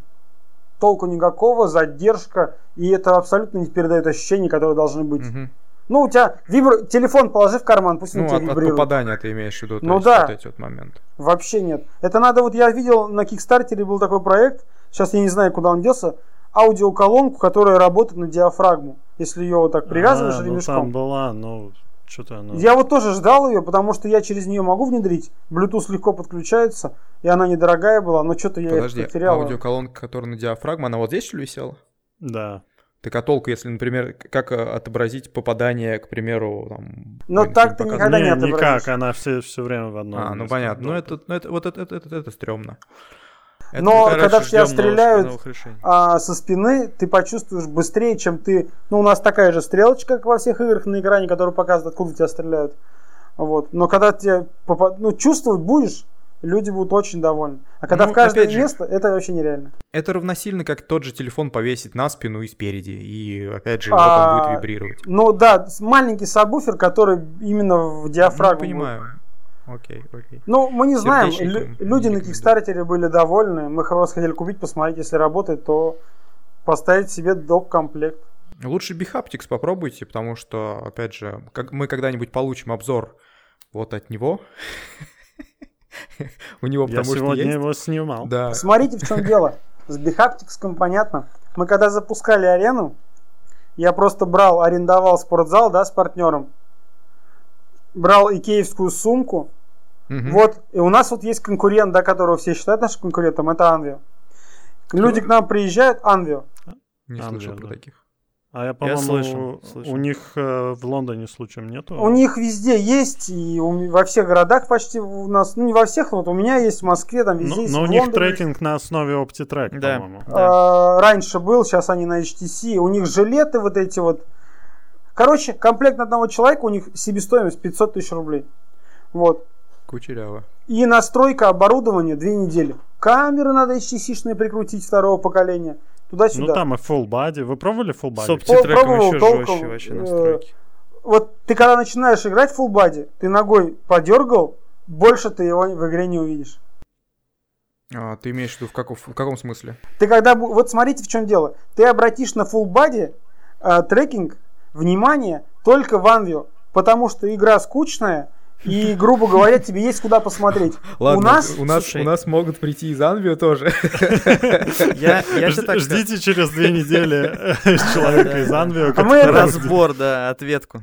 толку никакого, задержка, и это абсолютно не передает ощущения, которые должны быть. Угу. Ну, у тебя вибр... телефон положи в карман, пусть он ну, тебя от, вибрирует. от попадания ты имеешь в виду, ну, да. вот эти вот моменты. Вообще нет. Это надо, вот я видел на Кикстартере был такой проект, сейчас я не знаю, куда он делся, аудиоколонку, которая работает на диафрагму. Если ее вот так привязываешь а, ремешком. Ну, там была, ну, что-то она... Я вот тоже ждал ее, потому что я через нее могу внедрить. Bluetooth легко подключается, и она недорогая была, но что-то я Подожди, это потерял. аудиоколонка, которая на диафрагму, она вот здесь что ли висела? Да. Так а толку, если, например, как э, отобразить попадание, к примеру, там... Но так ты никогда не, не отобразишь. никак, она все, все время в одном А, ну понятно. Ну это, ну это, вот это, это, это, это стрёмно. Это Но когда в тебя стреляют а, со спины, ты почувствуешь быстрее, чем ты... Ну, у нас такая же стрелочка, как во всех играх на экране, которая показывает, откуда тебя стреляют. Вот. Но когда тебе попад... ну, чувствовать будешь, люди будут очень довольны. А когда ну, в каждое же, место, это вообще нереально. Это равносильно, как тот же телефон повесить на спину и спереди. И опять же, а, вот он будет вибрировать. Ну да, маленький сабвуфер, который именно в диафрагму. Ну, понимаю. Окей, окей. Ну, мы не знаем. Лю- люди на Кикстартере были довольны. Мы просто хотели купить, посмотреть, если работает, то поставить себе доп. комплект. Лучше Bihaptics попробуйте, потому что, опять же, как мы когда-нибудь получим обзор вот от него. У него потому что сегодня его снимал. Да. Смотрите, в чем дело. С Bihaptics понятно. Мы когда запускали арену, я просто брал, арендовал спортзал, да, с партнером брал икеевскую сумку. Угу. Вот, и у нас вот есть конкурент, да, которого все считают нашим конкурентом, это Анвио. Люди к нам приезжают, Анвио. Не Анвио, слышал про таких. А я, по-моему, я слышу, слышу. у них э, в Лондоне случаем нету? У них везде есть, и у, во всех городах почти у нас, ну не во всех, вот у меня есть в Москве, там везде но, есть. Но у них трекинг на основе OptiTrack, да. по-моему. Да. А, раньше был, сейчас они на HTC. У них жилеты вот эти вот, Короче, комплект на одного человека, у них себестоимость 500 тысяч рублей. Вот. Кучеряво. И настройка оборудования две недели. Камеры надо HTC-шные прикрутить второго поколения. Туда-сюда. Ну там и full body. Вы пробовали full body? С OptiTrack еще толком, жестче вообще э, настройки. вот ты когда начинаешь играть full body, ты ногой подергал, больше ты его в игре не увидишь. А, ты имеешь в виду в, каком, в каком смысле? Ты когда... Вот смотрите, в чем дело. Ты обратишь на full body э, трекинг, внимание только в потому что игра скучная, и, грубо говоря, тебе есть куда посмотреть. Ладно, у нас, у нас, у нас могут прийти из Анвио тоже. Я, я так Ждите через две недели человека из Анвио. А мы разбор, да, ответку.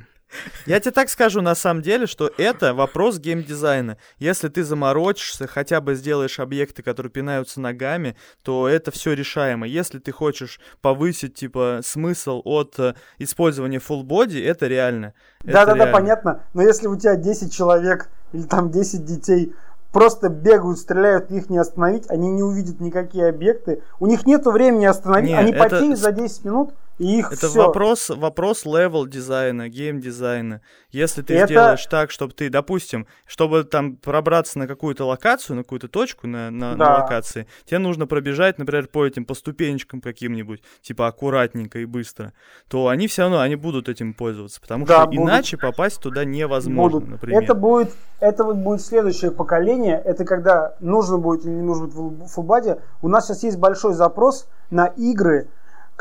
Я тебе так скажу на самом деле, что это вопрос геймдизайна. Если ты заморочишься, хотя бы сделаешь объекты, которые пинаются ногами, то это все решаемо. Если ты хочешь повысить, типа, смысл от э, использования full body, это реально. Да-да-да, понятно. Но если у тебя 10 человек или там 10 детей просто бегают, стреляют, их не остановить, они не увидят никакие объекты. У них нет времени остановить, не, они это... потеют за 10 минут, их Это все. вопрос, вопрос level дизайна, game дизайна. Если ты это... сделаешь так, чтобы ты, допустим, чтобы там пробраться на какую-то локацию, на какую-то точку на, на, да. на локации, тебе нужно пробежать, например, по этим, по ступенечкам каким-нибудь, типа аккуратненько и быстро, то они все равно, они будут этим пользоваться, потому да, что будут... иначе попасть туда невозможно, будут. например. Это будет, это вот будет следующее поколение, это когда нужно будет или не нужно будет в фулбаде. У нас сейчас есть большой запрос на игры,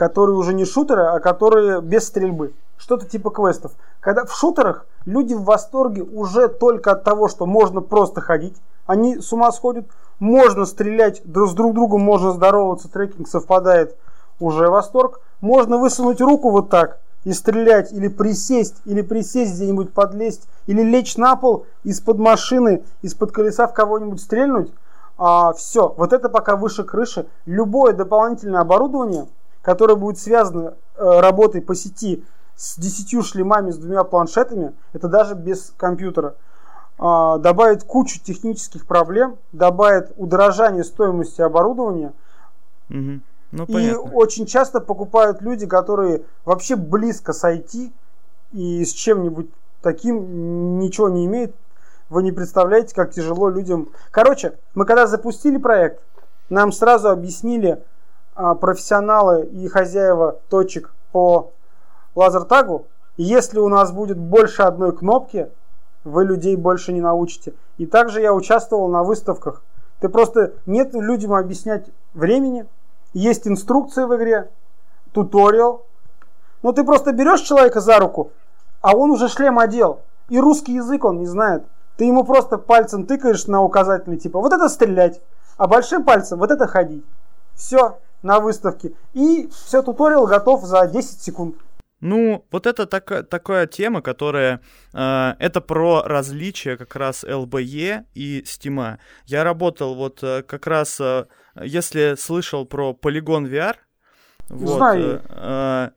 которые уже не шутеры, а которые без стрельбы. Что-то типа квестов. Когда в шутерах люди в восторге уже только от того, что можно просто ходить. Они с ума сходят. Можно стрелять с друг другом, можно здороваться, трекинг совпадает. Уже восторг. Можно высунуть руку вот так и стрелять, или присесть, или присесть где-нибудь подлезть, или лечь на пол из-под машины, из-под колеса в кого-нибудь стрельнуть. А, все, вот это пока выше крыши. Любое дополнительное оборудование – которая будет связана э, работой по сети с 10 шлемами, с двумя планшетами, это даже без компьютера, э, добавит кучу технических проблем, добавит удорожание стоимости оборудования. Угу. Ну, и очень часто покупают люди, которые вообще близко с IT и с чем-нибудь таким ничего не имеют. Вы не представляете, как тяжело людям. Короче, мы когда запустили проект, нам сразу объяснили, а, профессионалы и хозяева точек по лазертагу. Если у нас будет больше одной кнопки, вы людей больше не научите. И также я участвовал на выставках. Ты просто нет людям объяснять времени. Есть инструкции в игре, туториал. Но ты просто берешь человека за руку, а он уже шлем одел. И русский язык он не знает. Ты ему просто пальцем тыкаешь на указательный, типа, вот это стрелять, а большим пальцем вот это ходить. Все, на выставке. И все, туториал готов за 10 секунд. Ну, вот это так, такая тема, которая... Э, это про различия как раз LBE и Steam. Я работал вот э, как раз... Э, если слышал про Polygon VR... Вот, Знаю. Э,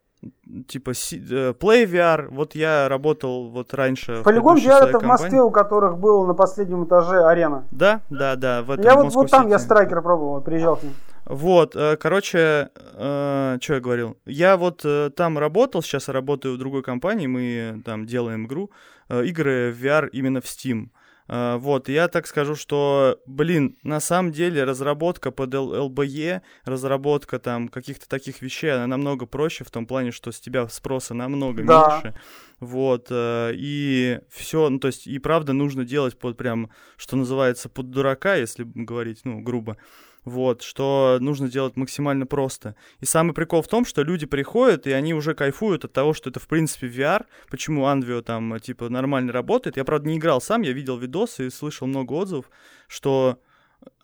типа си- э, Play VR. Вот я работал вот раньше. в Полигон VR это в компании. Москве, у которых было на последнем этаже арена. Да, да, да. В этом Я в вот, вот там я страйкер пробовал, приезжал к ним. Вот, э, короче, что я говорил? Я вот э, там работал, сейчас я работаю в другой компании, мы там делаем игру, э, игры в VR именно в Steam. Э, Вот, я так скажу, что, блин, на самом деле разработка под LBE, разработка там каких-то таких вещей, она намного проще в том плане, что с тебя спроса намного Да. меньше. Вот, э, и все, ну, то есть, и правда нужно делать под прям, что называется, под дурака, если говорить, ну, грубо. Вот, что нужно делать максимально просто. И самый прикол в том, что люди приходят, и они уже кайфуют от того, что это, в принципе, VR. Почему Anvio там, типа, нормально работает. Я, правда, не играл сам, я видел видосы и слышал много отзывов, что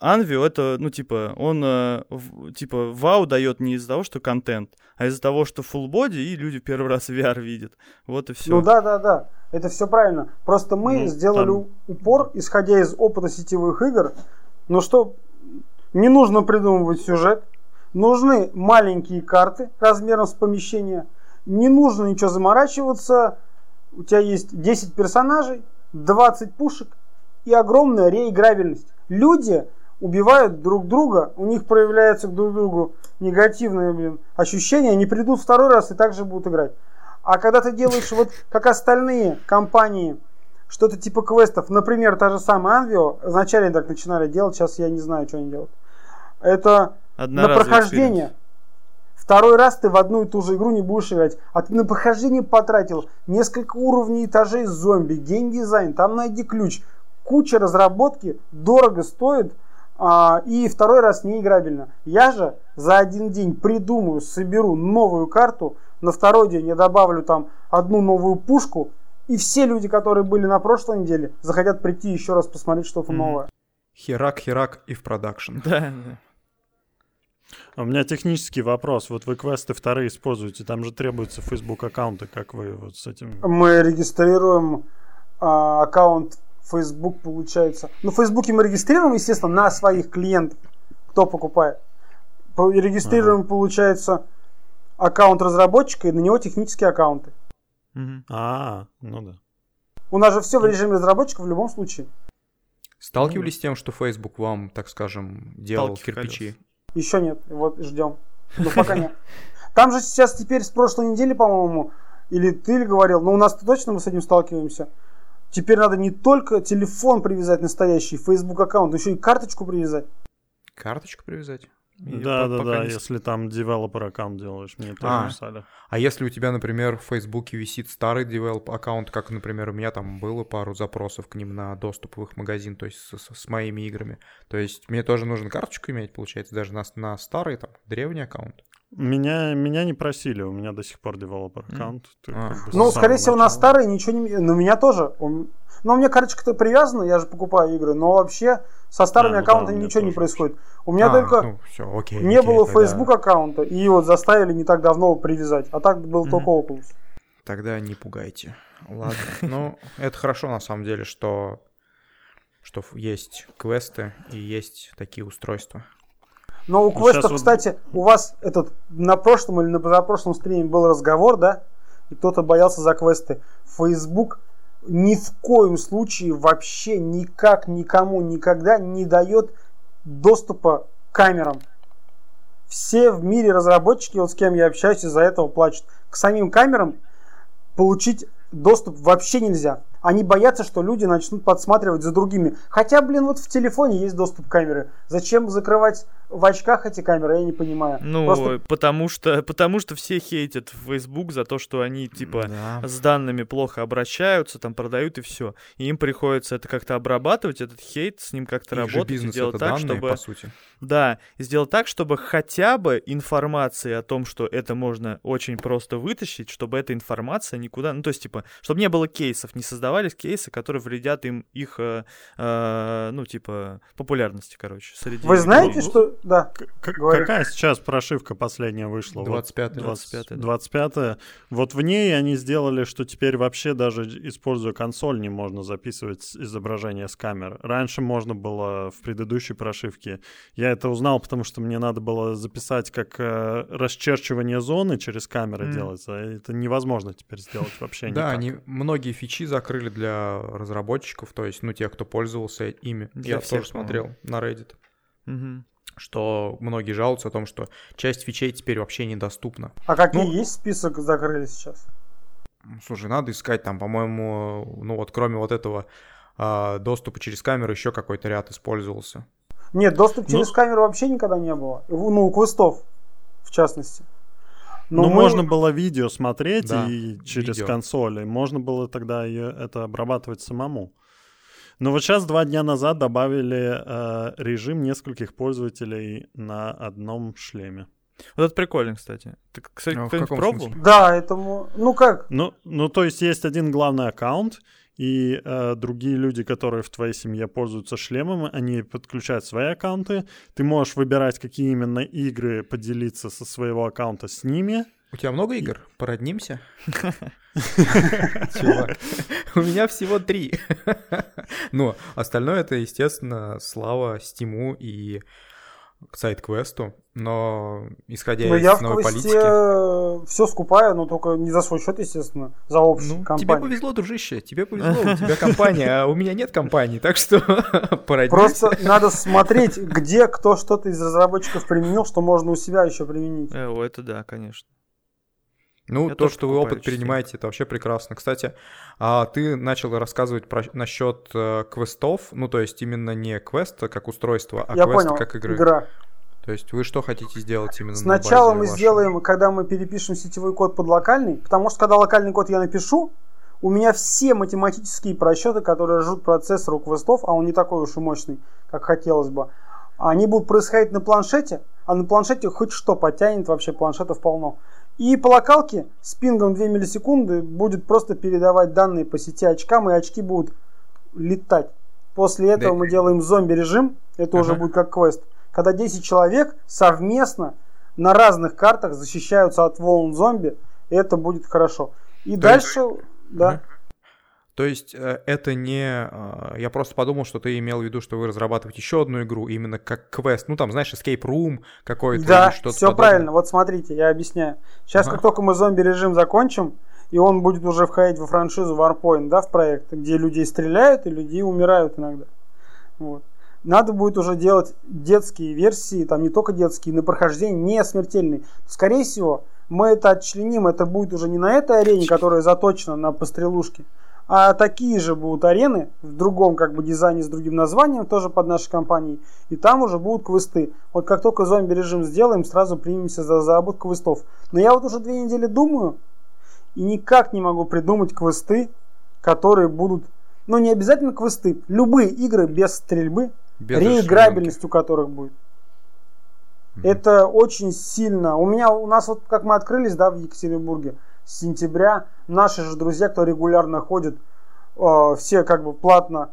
Anvio это, ну, типа, он, э, в- типа, вау дает не из-за того, что контент, а из-за того, что full body, и люди первый раз VR видят. Вот и все. Ну да, да, да. Это все правильно. Просто мы Ну, сделали там- упор, исходя из опыта сетевых игр. Ну что, не нужно придумывать сюжет. Нужны маленькие карты размером с помещение. Не нужно ничего заморачиваться. У тебя есть 10 персонажей, 20 пушек и огромная реиграбельность. Люди убивают друг друга, у них проявляются к друг другу негативные блин, ощущения, они придут второй раз и также будут играть. А когда ты делаешь вот как остальные компании, что-то типа квестов, например, та же самая Anvio, вначале так начинали делать, сейчас я не знаю, что они делают. Это на прохождение. experience. Второй раз ты в одну и ту же игру не будешь играть. А ты на прохождение потратил несколько уровней этажей зомби, геймдизайн, там найди ключ. Куча разработки, дорого стоит, а, и второй раз не играбельно. Я же за один день придумаю, соберу новую карту, на второй день я добавлю там одну новую пушку, и все люди, которые были на прошлой неделе, захотят прийти еще раз посмотреть что-то Мгм. новое. Херак, херак и в продакшн. Да, да. А У меня технический вопрос. Вот вы квесты вторые используете, там же требуются Facebook аккаунты, как вы вот с этим... мы регистрируем а, аккаунт Facebook, получается. Ну, в Фейсбуке мы регистрируем, естественно, на своих клиентов, кто покупает. Регистрируем, получается, аккаунт разработчика и на него технические аккаунты. А, ну да. У нас же все в режиме разработчика в любом случае. Сталкивались с тем, что Facebook вам, так скажем, делал кирпичи? Oculus'а. Еще нет, вот ждем. Ну, пока нет. Там же сейчас теперь с прошлой недели, по-моему, или ты говорил, но у нас точно мы с этим сталкиваемся. Теперь надо не только телефон привязать настоящий, Facebook аккаунт, но еще и карточку привязать. Карточку привязать? И Да, по- да, да, не если там девелопер аккаунт делаешь, мне тоже А. писали. А если у тебя, например, в Фейсбуке висит старый develop аккаунт, как, например, у меня там было пару запросов к ним на доступ в их магазин, то есть с, с- с моими играми. То есть мне тоже нужно карточку иметь, получается, даже на, на старый, там, древний аккаунт. Меня, меня не просили, у меня до сих пор девелопер аккаунт. Ты А. как бы Ну, скорее всего, на старые ничего не... Ну, меня тоже. Он- Но у меня карточка-то привязана, я же покупаю игры, но вообще со старыми А, ну да, аккаунтами ничего не происходит. У меня А, только ну, все, окей. не окей, было тогда- Facebook аккаунта, и вот заставили не так давно привязать. А так был Мгм. только Oculus. Тогда не пугайте. Ладно. Ну, это хорошо на самом деле, что что есть квесты и есть такие устройства. Но у Ну, квестов, вот- кстати, у вас этот на прошлом или на позапрошлом стриме был разговор, да? И кто-то боялся за квесты. Facebook ни в коем случае вообще никак никому никогда не дает доступа к камерам. Все в мире разработчики, вот с кем я общаюсь, из-за этого плачут. К самим камерам получить доступ вообще нельзя. Они боятся, что люди начнут подсматривать за другими. Хотя, блин, вот в телефоне есть доступ к камере. Зачем закрывать в очках эти камеры, я не понимаю. Ну, Просто- потому что потому что все хейтят Facebook за то, что они, типа, Да. с данными плохо обращаются, там продают и все. И им приходится это как-то обрабатывать, этот хейт, с ним как-то Их же работать и бизнес делать это так, данные, чтобы... по сути. Да, сделать так, чтобы хотя бы информация о том, что это можно очень просто вытащить, чтобы эта информация никуда... Ну, то есть, типа, чтобы не было кейсов, не создавались кейсы, которые вредят им их, э, э, ну, типа, популярности, короче, среди... Вы знаете, людей. что да. К- какая сейчас прошивка последняя вышла? Вот 25 25 да. 25 Вот в ней они сделали, что теперь вообще даже используя консоль не можно записывать изображение с камер. Раньше можно было в предыдущей прошивке. Я это узнал, потому что мне надо было записать, как э, расчерчивание зоны через камеры Мгм. делается. А Это невозможно теперь сделать вообще Да, никак. они многие фичи закрыли для разработчиков, то есть, ну, тех, кто пользовался ими. Я тоже смотрел на Reddit, Мгм. Что многие жалуются о том, что часть фичей теперь вообще недоступна. А какие Ну- есть список закрыли сейчас? Слушай, надо искать там, по-моему, ну вот кроме вот этого а, доступа через камеру еще какой-то ряд использовался. Нет, доступ Ну- через камеру вообще никогда не было. Ну, у квестов, в частности. Но Ну, мы- можно было видео смотреть Да, и через видео. консоли. Можно было тогда это обрабатывать самому. Но вот сейчас, два дня назад, добавили э, режим нескольких пользователей на одном шлеме. Вот это прикольно, кстати. Ты, кстати, А кто-нибудь пробовал? смысле? Да, этому... Ну как? Ну, ну, то есть есть один главный аккаунт, и э, другие люди, которые в твоей семье пользуются шлемом, они подключают свои аккаунты. Ты можешь выбирать, какие именно игры поделиться со своего аккаунта с ними. У тебя много игр? Породнимся? Чувак, у меня всего три. Ну, остальное это, естественно, слава Стиму и сайт-квесту. Но исходя Ну, я из в новой квесте политики... все скупаю, но только не за свой счет, естественно, за общую Ну, тебе компанию. повезло, дружище, тебе повезло, у тебя компания, а у меня нет компании, так что породнись. Просто надо смотреть, где кто что-то из разработчиков применил, что можно у себя еще применить. Э, о, это да, конечно. Ну, Я то, что вы опыт перенимаете, это вообще прекрасно. Кстати, а ты начал рассказывать про, насчет э, квестов, ну, то есть именно не квеста как устройство, а Я квеста понял, как игры. игра. То есть вы что хотите сделать именно на Сначала базе мы вашей? сделаем, когда мы перепишем сетевой код под локальный, потому что когда локальный код я напишу, у меня все математические просчеты, которые жрут процессор у квестов, а он не такой уж и мощный, как хотелось бы, они будут происходить на планшете, а на планшете хоть что потянет, вообще планшетов полно. И по локалке с пингом 2 миллисекунды будет просто передавать данные по сети очкам, и очки будут летать. После этого Да. мы делаем зомби-режим, это уже Ага. будет как квест, когда 10 человек совместно на разных картах защищаются от волн зомби, и это будет хорошо. И То дальше, да. Ага. То есть э, это не... э, Я просто подумал, что ты имел в виду, что вы разрабатываете еще одну игру именно как квест. Ну, там, знаешь, escape room какой-то Да, что-то все подобное. правильно. Вот смотрите, я объясняю. Сейчас, Ага. как только мы зомби-режим закончим, и он будет уже входить во франшизу Warpoint, да, в проект, где людей стреляют и людей умирают иногда. Вот. Надо будет уже делать детские версии, там не только детские, на прохождение не смертельные. Скорее всего, мы это отчленим, это будет уже не на этой арене, которая заточена на пострелушки, а такие же будут арены в другом как бы дизайне с другим названием, тоже под нашей компанией. И там уже будут квесты. Вот как только зомби режим сделаем, сразу примемся за заработку квестов. Но я вот уже две недели думаю и никак не могу придумать квесты, которые будут, ну не обязательно квесты, любые игры без стрельбы, Без реиграбельность у которых будет. Это очень сильно. У меня, у нас вот как мы открылись, да, в Екатеринбурге сентября, наши же друзья, кто регулярно ходит, э, все как бы платно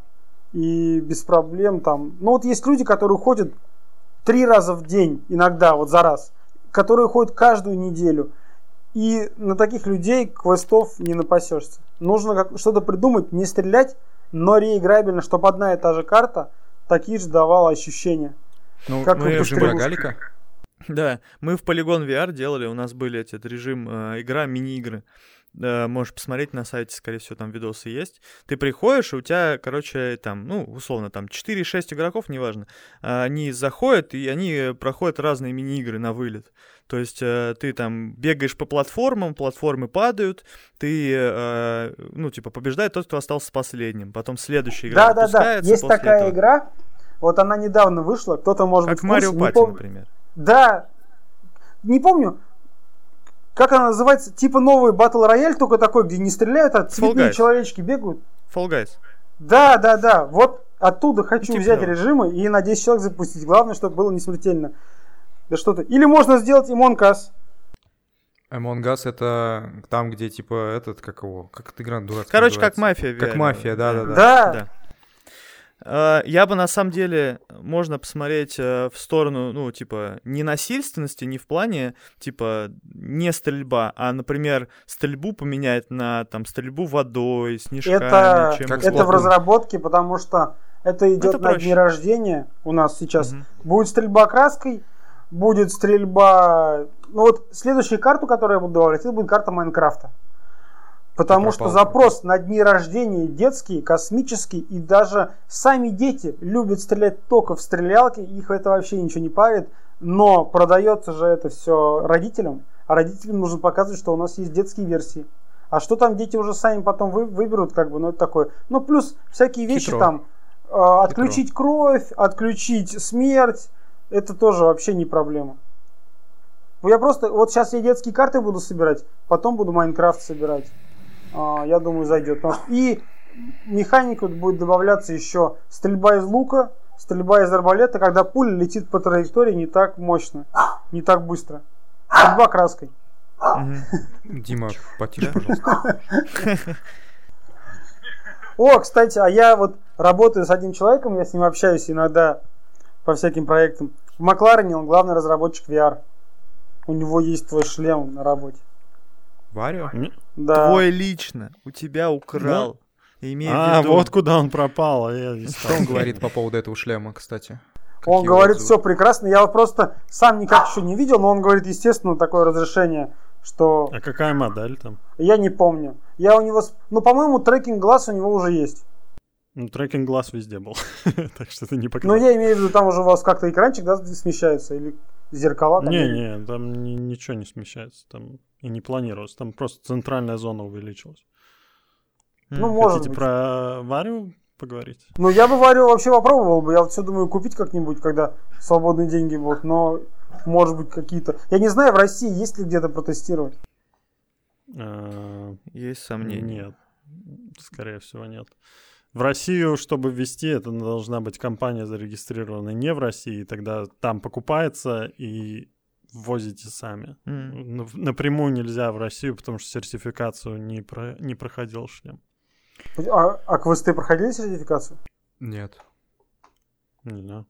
и без проблем там. Ну вот есть люди, которые ходят три раза в день, иногда вот за раз, которые ходят каждую неделю. И на таких людей квестов не напасешься. Нужно как- что-то придумать, не стрелять, но реиграбельно, чтобы одна и та же карта такие же давала ощущения. Ну, Как мы пострелушки. рогалика. Да, мы в Polygon VR делали, у нас были этот режим э, игра, мини-игры. Э, можешь посмотреть на сайте, скорее всего, там видосы есть. Ты приходишь, и у тебя, короче, там, ну, условно, там 4-6 игроков, неважно. А, Они заходят, и они проходят разные мини-игры на вылет. То есть э, ты там бегаешь по платформам, платформы падают, ты, э, ну, типа, побеждает тот, кто остался последним. Потом следующая игра Да, да, да. запускается Есть такая этого. игра. Вот она недавно вышла. Кто-то может Как быть в курсе, Марио Пати, пом- например. Да. Не помню. Как она называется? Типа новый батл рояль, только такой, где не стреляют, а цветные человечки бегают. Fall Guys. Да, да, да. Вот оттуда хочу Типа взять того. режимы и на 10 человек запустить. Главное, чтобы было не смертельно. Да что-то. Или можно сделать Among Us. Among Us это там, где типа этот, как его, как эта игра дурацкая Короче, как называется? мафия. Как мафия, да-да-да. Да. Да. Э, Я бы на самом деле можно посмотреть э, в сторону, ну, типа, не насильственности, не в плане, типа, не стрельба, а, например, стрельбу поменять на там стрельбу водой, снежками, Это, чем Как это в разработке, потому что это идет Это на проще. дни рождения у нас сейчас. Мгм. Будет стрельба краской, будет стрельба... Ну вот следующую карту, которую я буду добавлять, это будет карта Майнкрафта. Потому что запрос на дни рождения детские, космические, и даже сами дети любят стрелять только в стрелялки, их это вообще ничего не парит, но продается же это все родителям, а родителям нужно показывать, что у нас есть детские версии. А что там дети уже сами потом вы- выберут, как бы, ну это такое. Ну плюс всякие вещи Хитро. там, э, отключить кровь, отключить смерть, это тоже вообще не проблема. Я просто, вот сейчас я детские карты буду собирать, потом буду Майнкрафт собирать. А, я думаю, зайдет. Что- И механику будет добавляться еще стрельба из лука, стрельба из арбалета, когда пуля летит по траектории не так мощно, не так быстро. Стрельба краской. Дима, потише, пожалуйста. О, кстати, а я вот работаю с одним человеком, я с ним общаюсь иногда по всяким проектам. В Макларене он главный разработчик VR. У него есть твой шлем на работе. Варио? Да. Твой лично у тебя украл. Имея в А, виду- вот куда он пропал. а. Что он говорит по поводу этого шлема, кстати? Он говорит, отзывы? все прекрасно. Я вот просто сам никак еще не видел, но он говорит, естественно, такое разрешение, что А какая модель там? я не помню. Я у него... Ну, по-моему, трекинг глаз у него уже есть. Ну, трекинг глаз везде был. так что это не Но показатель. я имею в виду, там уже у вас как-то экранчик, да, смещается? Или зеркала? там, Не, или- не, там ни- ничего не смещается. Там и не планировалось. Там просто центральная зона увеличилась. Ну, может Хотите быть. про Варю поговорить? Ну, я бы Варю вообще попробовал бы. Я вот все думаю купить как-нибудь, когда свободные деньги будут. Но, может быть, какие-то... Я не знаю, в России есть ли где-то протестировать. Э, Есть сомнения. Нет, скорее всего нет. В Россию, чтобы ввести, это должна быть компания зарегистрированная не в России, тогда там покупается и ввозите сами. Н- Напрямую нельзя в Россию, потому что сертификацию не, про- не проходил шлем. А, а квесты проходили сертификацию? Нет. Не знаю.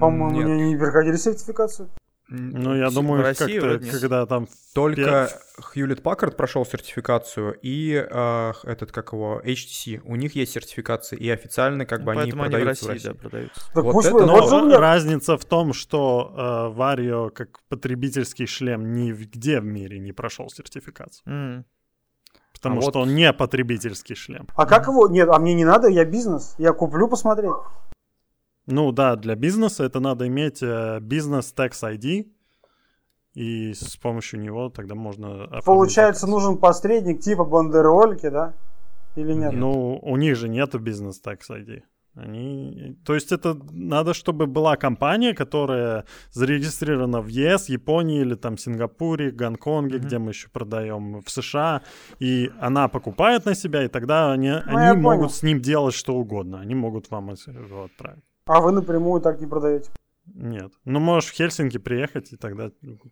По-моему, Нет. не, не проходили сертификацию. Ну, я В думаю, России как-то, когда там... в Только пе- Hewlett Packard прошел сертификацию, и э, этот, как его, HTC. У них есть сертификация, и официально как бы они Поэтому они в продаются России, в России. да, продаются. Так Вот это вы- Но вот меня- разница в том, что э, Варио как потребительский шлем нигде в мире не прошел сертификацию. М. Потому А что вот- он не потребительский шлем. А как его? Нет, а мне не надо, я бизнес. Я куплю посмотреть. Ну да, для бизнеса это надо иметь э, бизнес Tax ID, и с помощью него тогда можно... Получается, нужен посредник типа бандерольки, да? Или нет? Ну, у них же нету бизнес Tax ID. Они... То есть это надо, чтобы была компания, которая зарегистрирована в ЕС, Японии или там Сингапуре, Гонконге, Мгм. где мы еще продаем, в США, и она покупает на себя, и тогда они, Ну, они могут понял. с ним делать что угодно. Они могут вам его отправить. А вы напрямую так не продаете. Нет. Ну, можешь в Хельсинки приехать, и тогда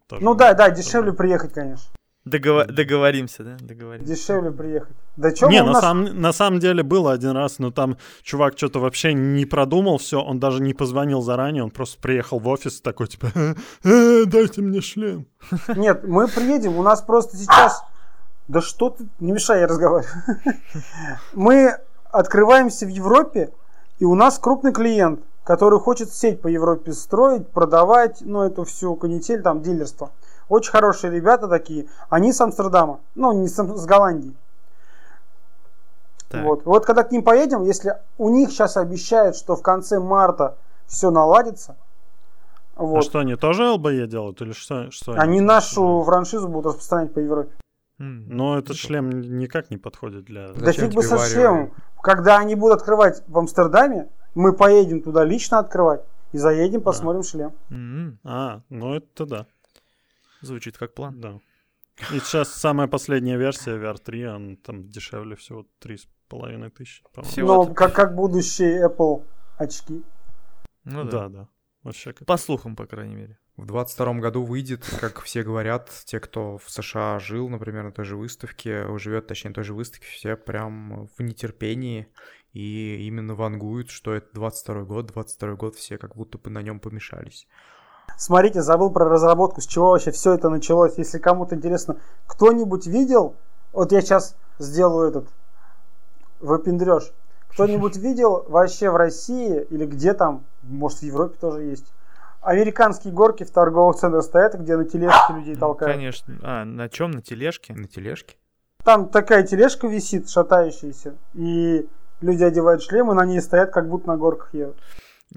тоже... Ну да, да, дешевле приехать, конечно. Договор- Договоримся, да? Договоримся. Дешевле приехать. Да чё Не, на, нас- самом, на самом деле было один раз, но там чувак что-то вообще не продумал все, он даже не позвонил заранее, он просто приехал в офис такой, типа, «Э, дайте мне шлем. Нет, мы приедем, у нас просто сейчас... Да что ты... Не мешай, я разговариваю. Мы открываемся в Европе, и у нас крупный клиент, который хочет сеть по Европе строить, продавать, ну, эту всю канитель, там, дилерство. Очень хорошие ребята такие. Они с Амстердама. Ну, не с, с Голландии. Так. Вот. Вот когда к ним поедем, если у них сейчас обещают, что в конце марта все наладится, А вот, что, они тоже ЛБЕ делают или что? что они нашу франшизу будут распространять по Европе. Но этот шлем никак не подходит для... Да фиг бы со шлемом. Когда они будут открывать в Амстердаме, мы поедем туда лично открывать и заедем, посмотрим шлем. М. А, ну это да, Звучит как план. да. И сейчас самая последняя версия VR3, он там дешевле всего 3,5 тысячи, Вот. как, как будущие Apple очки. Ну да. Да, да. Вообще как... По слухам, по крайней мере. В 22 году выйдет, как все говорят, те, кто в США жил, например, на той же выставке, живет, точнее, на той же выставке, все прям в нетерпении и именно вангуют, что это 22 год, 22 год, все как будто бы на нем помешались. Смотрите, забыл про разработку, с чего вообще все это началось. Если кому-то интересно, кто-нибудь видел, вот я сейчас сделаю этот выпендреж. Кто-нибудь видел вообще в России или где там, может в Европе тоже есть, американские горки в торговых центрах стоят, где на тележке людей толкают? Конечно. А, на чем? На тележке? На тележке? Там такая тележка висит, шатающаяся, и люди одевают шлемы, на ней стоят, как будто на горках едут.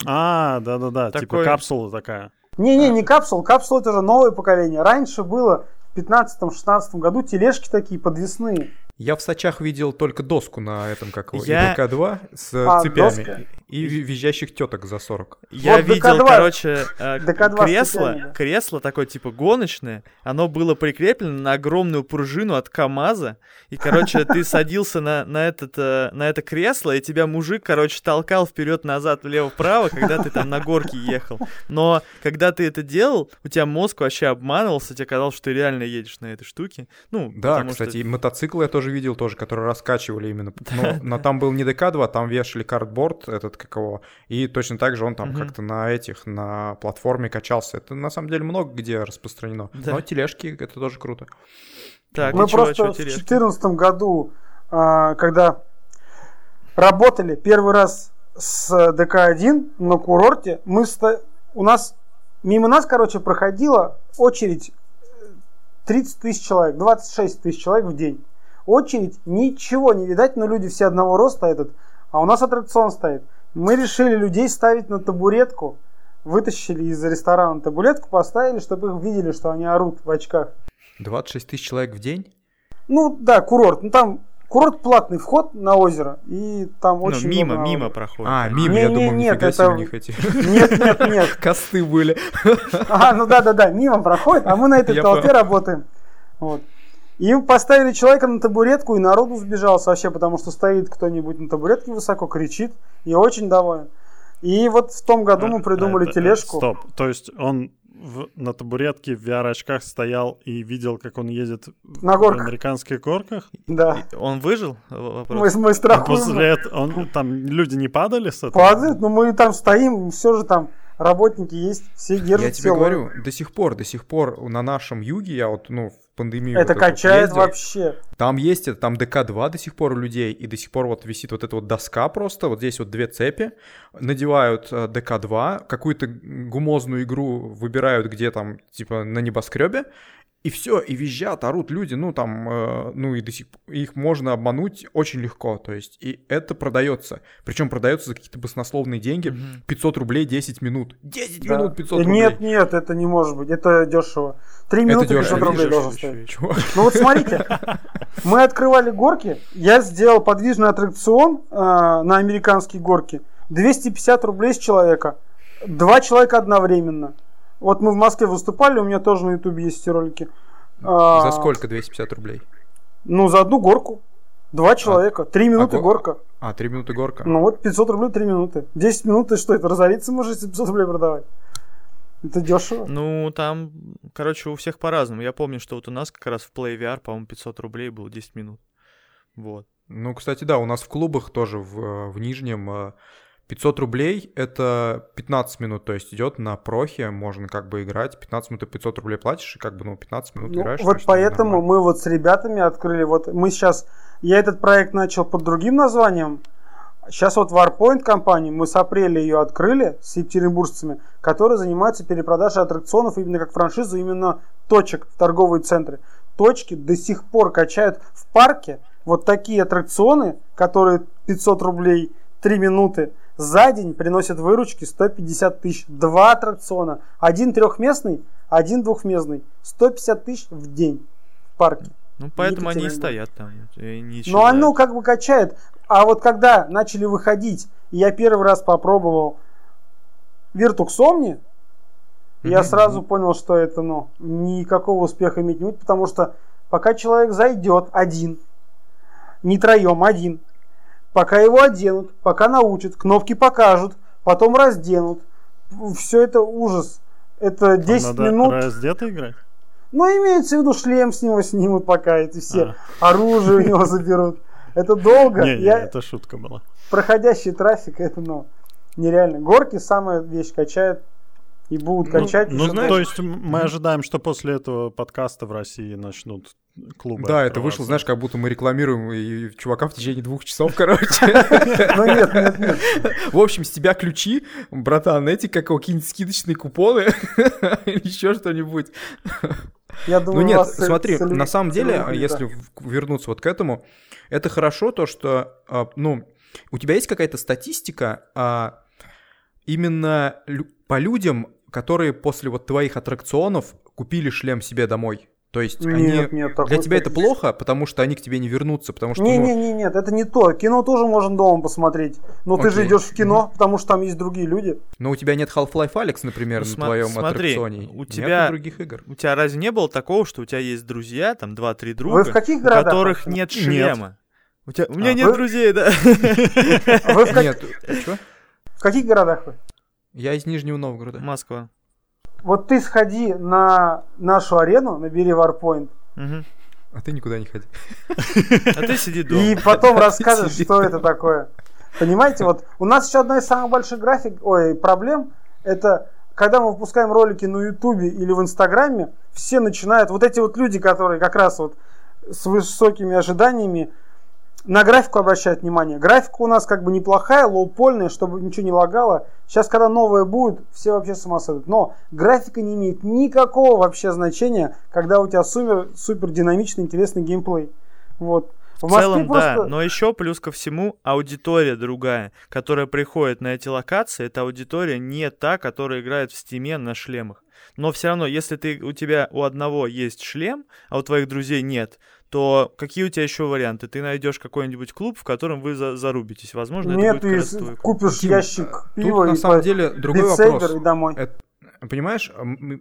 А, да-да-да, типа Такой- капсула такая. Не-не, не капсул, капсула это уже новое поколение. Раньше было в 15-16 году тележки такие подвесные. Я в Сачах видел только доску на этом, как его, Я- ИДК-2 с А, цепями доска? и ви- визжащих теток за 40. Я Вот видел, DK-2. короче, э, DK-2 с кресло, кресло такое типа гоночное, оно было прикреплено на огромную пружину от КамАЗа, и, короче, ты садился на, на, этот, э, на это кресло, и тебя мужик, короче, толкал вперед-назад, влево-вправо, когда ты там на горке ехал. Но когда ты это делал, у тебя мозг вообще обманывался, тебе казалось, что ты реально едешь на этой штуке. Ну, Да, потому что- кстати, и мотоциклы я тоже видел, тоже, которые раскачивали именно. Но, но там был не DK-2, там вешали Cardboard, этот как его, и точно так же он там Мгм. как-то на этих, на платформе качался. Это на самом деле много где распространено. Да. Но тележки, это тоже круто. Так, Мы и чё, просто чё, в интересно? 2014 году, а, когда работали первый раз с ДК-1 на курорте, мы у нас мимо нас, короче, проходила очередь э, 30 тысяч человек, 26 тысяч человек в день. Очередь, ничего не видать, но люди все одного роста этот, а у нас аттракцион стоит. Мы решили людей ставить на табуретку, вытащили из ресторана табуретку, поставили, чтобы их видели, что они орут в очках. 26 тысяч человек в день? Ну да, курорт. Ну там курорт платный вход на озеро, и там Ну, очень мимо, много мимо проходит. А, мимо, я Не-не, думаю, нет, нифига это- себе у них эти Нет, нет, нет. косты были. А, ну да, да, да, мимо проходит, а мы на этой толпе работаем. Вот. И поставили человека на табуретку, и народу сбежался вообще, потому что стоит кто-нибудь на табуретке высоко, кричит, и очень доволен. И вот в том году мы А, придумали это- это- тележку. Стоп, то есть он в- на табуретке в VR-очках стоял и видел, как он едет На в горках. американских горках? Да. Он выжил? В- Вопрос. Мы, мы А страхуем. после этого он, там люди не падали с этого? Падает, но мы там стоим, все же там работники есть, все держат Я все тебе ловят. говорю, до сих пор, до сих пор на нашем юге, я вот, ну, в пандемию... Это вот качает ездил, вообще. Там есть, это, там DK-2 до сих пор у людей, и до сих пор вот висит вот эта вот доска просто, вот здесь вот две цепи, надевают э, DK-2, какую-то гумозную игру выбирают где там, типа, на небоскребе, и все, и визжат, орут люди, ну там, э, ну и до сих пор, их можно обмануть очень легко, то есть, и это продается, причем продается за какие-то баснословные деньги, Мгм. 500 рублей 10 минут, 10 Да. минут 500 Э, рублей. Нет, нет, это не может быть, это дешево. Три Это минуты дешево, 500 рублей должен стоить. чувак. Ну вот смотрите, мы открывали горки, я сделал подвижный аттракцион э, на американские горки. 250 рублей с человека. Два человека одновременно. Вот мы в Москве выступали, у меня тоже на ютубе есть эти ролики. А, За сколько 250 рублей? Ну, за одну горку. Два человека. Три минуты го- горка. А, 3 минуты горка. Ну вот 500 рублей 3 минуты. 10 минут, и что это, разориться можешь, если 500 рублей продавать? Это дешево. Ну, там, короче, у всех по-разному. Я помню, что вот у нас как раз в Play VR, по-моему, 500 рублей было 10 минут. Вот. Ну, кстати, да, у нас в клубах тоже в, э, в Нижнем э, 500 рублей — это 15 минут, то есть идет на прохе, можно как бы играть, 15 минут и 500 рублей платишь, и как бы, ну, 15 минут Ну, играешь. вот поэтому мы вот с ребятами открыли, вот мы сейчас, я этот проект начал под другим названием, сейчас вот Warpoint компания, мы с апреля ее открыли с екатеринбуржцами, которые занимаются перепродажей аттракционов именно как франшизу, именно точек в торговые центры. Точки до сих пор качают в парке вот такие аттракционы, которые 500 рублей 3 минуты, за день приносят выручки 150 тысяч. Два аттракциона. Один трехместный, один двухместный. 150 тысяч в день в парке. Ну, поэтому они и стоят там. и Ну, оно как бы качает. А вот когда начали выходить, и я первый раз попробовал Omni, я сразу понял, что это, ну, никакого успеха иметь не будет, потому что пока человек зайдет один, не троем, один, пока его оденут, пока научат, кнопки покажут, потом разденут, все это ужас. Это 10 Надо минут. раздето играть? Ну, имеется в виду, шлем с него снимут пока, эти все А. оружие у него заберут. Это долго. Не, не, это шутка была. Проходящий трафик, это, ну, нереально. Горки самая вещь качает и будут качать. ну, ещё знаешь, То есть мы ожидаем, что после этого подкаста в России начнут клубы Да, это вышло, знаешь, как будто мы рекламируем и чувака в течение двух часов, короче. Ну нет, нет, нет. В общем, с тебя ключи, братан, эти как какие-нибудь скидочные купоны или еще что-нибудь. Я Ну думаю, у нет, цель- смотри, на самом деле, если да. вернуться вот к этому, это хорошо то, что, а, ну, у тебя есть какая-то статистика а, именно по людям, которые после вот твоих аттракционов купили шлем себе домой. То есть они... Нет, нет, такой Для тебя это плохо, потому что они к тебе не вернутся, потому что... Не, ну, не, не, нет, это не то. Кино тоже можно дома посмотреть. Но ты же Окей. идешь в кино, потому что там есть другие люди. Но у тебя нет Half-Life Alex, например, Ну, на сма- твоем смотри, аттракционе. у тебя- других игр. У тебя разве не было такого, что у тебя есть друзья, там два-три друга, Вы в каких у городах? которых вообще? нет Нет. шлема? У, тебя... у меня А, нет вы- друзей, да. Вы в, как- Нет, что? в каких городах вы? Я из Нижнего Новгорода. Москва. Вот ты сходи на нашу арену, набери Warpoint, Мгм. А ты никуда не ходи. А ты сиди дома. и потом расскажешь, что это такое. Понимаете, вот у нас еще одна из самых больших график, ой, проблем, это когда мы выпускаем ролики на Ютубе или в Инстаграме, все начинают, вот эти вот люди, которые как раз вот с высокими ожиданиями, на графику обращают внимание. Графика у нас как бы неплохая, лоупольная, чтобы ничего не лагало. Сейчас, когда новое будет, все вообще с ума сойдут. Но графика не имеет никакого вообще значения, когда у тебя супер, супер динамичный, интересный геймплей. Вот. В Москве целом, да, просто- но еще плюс ко всему аудитория другая, которая приходит на эти локации, эта аудитория не та, которая играет в Steam е на шлемах. Но все равно, если ты, у тебя у одного есть шлем, а у твоих друзей нет, то какие у тебя еще варианты? Ты найдешь какой-нибудь клуб, в котором вы за- зарубитесь. Возможно, Нет, это ты будет клуб. купишь Дим, ящик Тут пива на и самом по- деле другой вопрос. и домой. Это- понимаешь,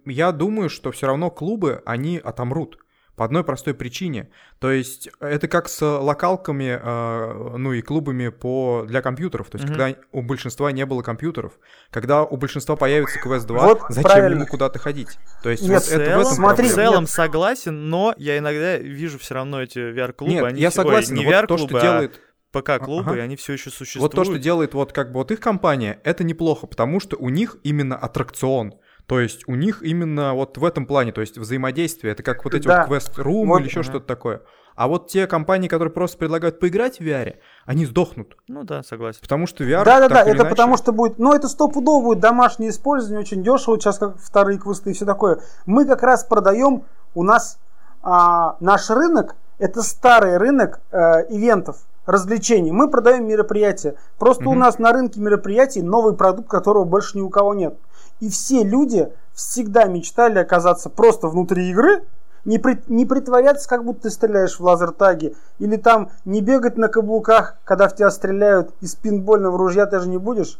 я думаю, что все равно клубы, они отомрут. По одной простой причине. То есть это как с локалками, э, ну и клубами по, для компьютеров. То есть Мгм. когда у большинства не было компьютеров. Когда у большинства появится КВС-2, Вот зачем правильно. ему куда-то ходить? То есть Нет, вот В это в целом, этом смотри, в целом согласен, но я иногда вижу все равно эти VR-клубы. Нет, они я все- ой, согласен, не но вот то, VR-клубы, что делает... а ПК-клубы, Ага. и они все еще существуют. Вот то, что делает вот как бы вот их компания, это неплохо, потому что у них именно аттракцион. То есть у них именно вот в этом плане, то есть взаимодействие, это как вот эти Да. вот квест-рум Вот. или еще Ага. что-то такое. А вот те компании, которые просто предлагают поиграть в VR, они сдохнут. Ну да, согласен. Потому что VR, Да, да, да, так или это иначе- потому что будет, ну это стопудово будет домашнее использование, очень дешево, вот сейчас как вторые квесты и все такое. Мы как раз продаем, у нас а, наш рынок, это старый рынок э, ивентов, развлечений. Мы продаем мероприятия. Просто у Мгм. нас на рынке мероприятий новый продукт, которого больше ни у кого нет. И все люди всегда мечтали оказаться просто внутри игры, не, при- не притворяться, как будто ты стреляешь в лазертаге, или там не бегать на каблуках, когда в тебя стреляют из пинбольного ружья, ты же не будешь,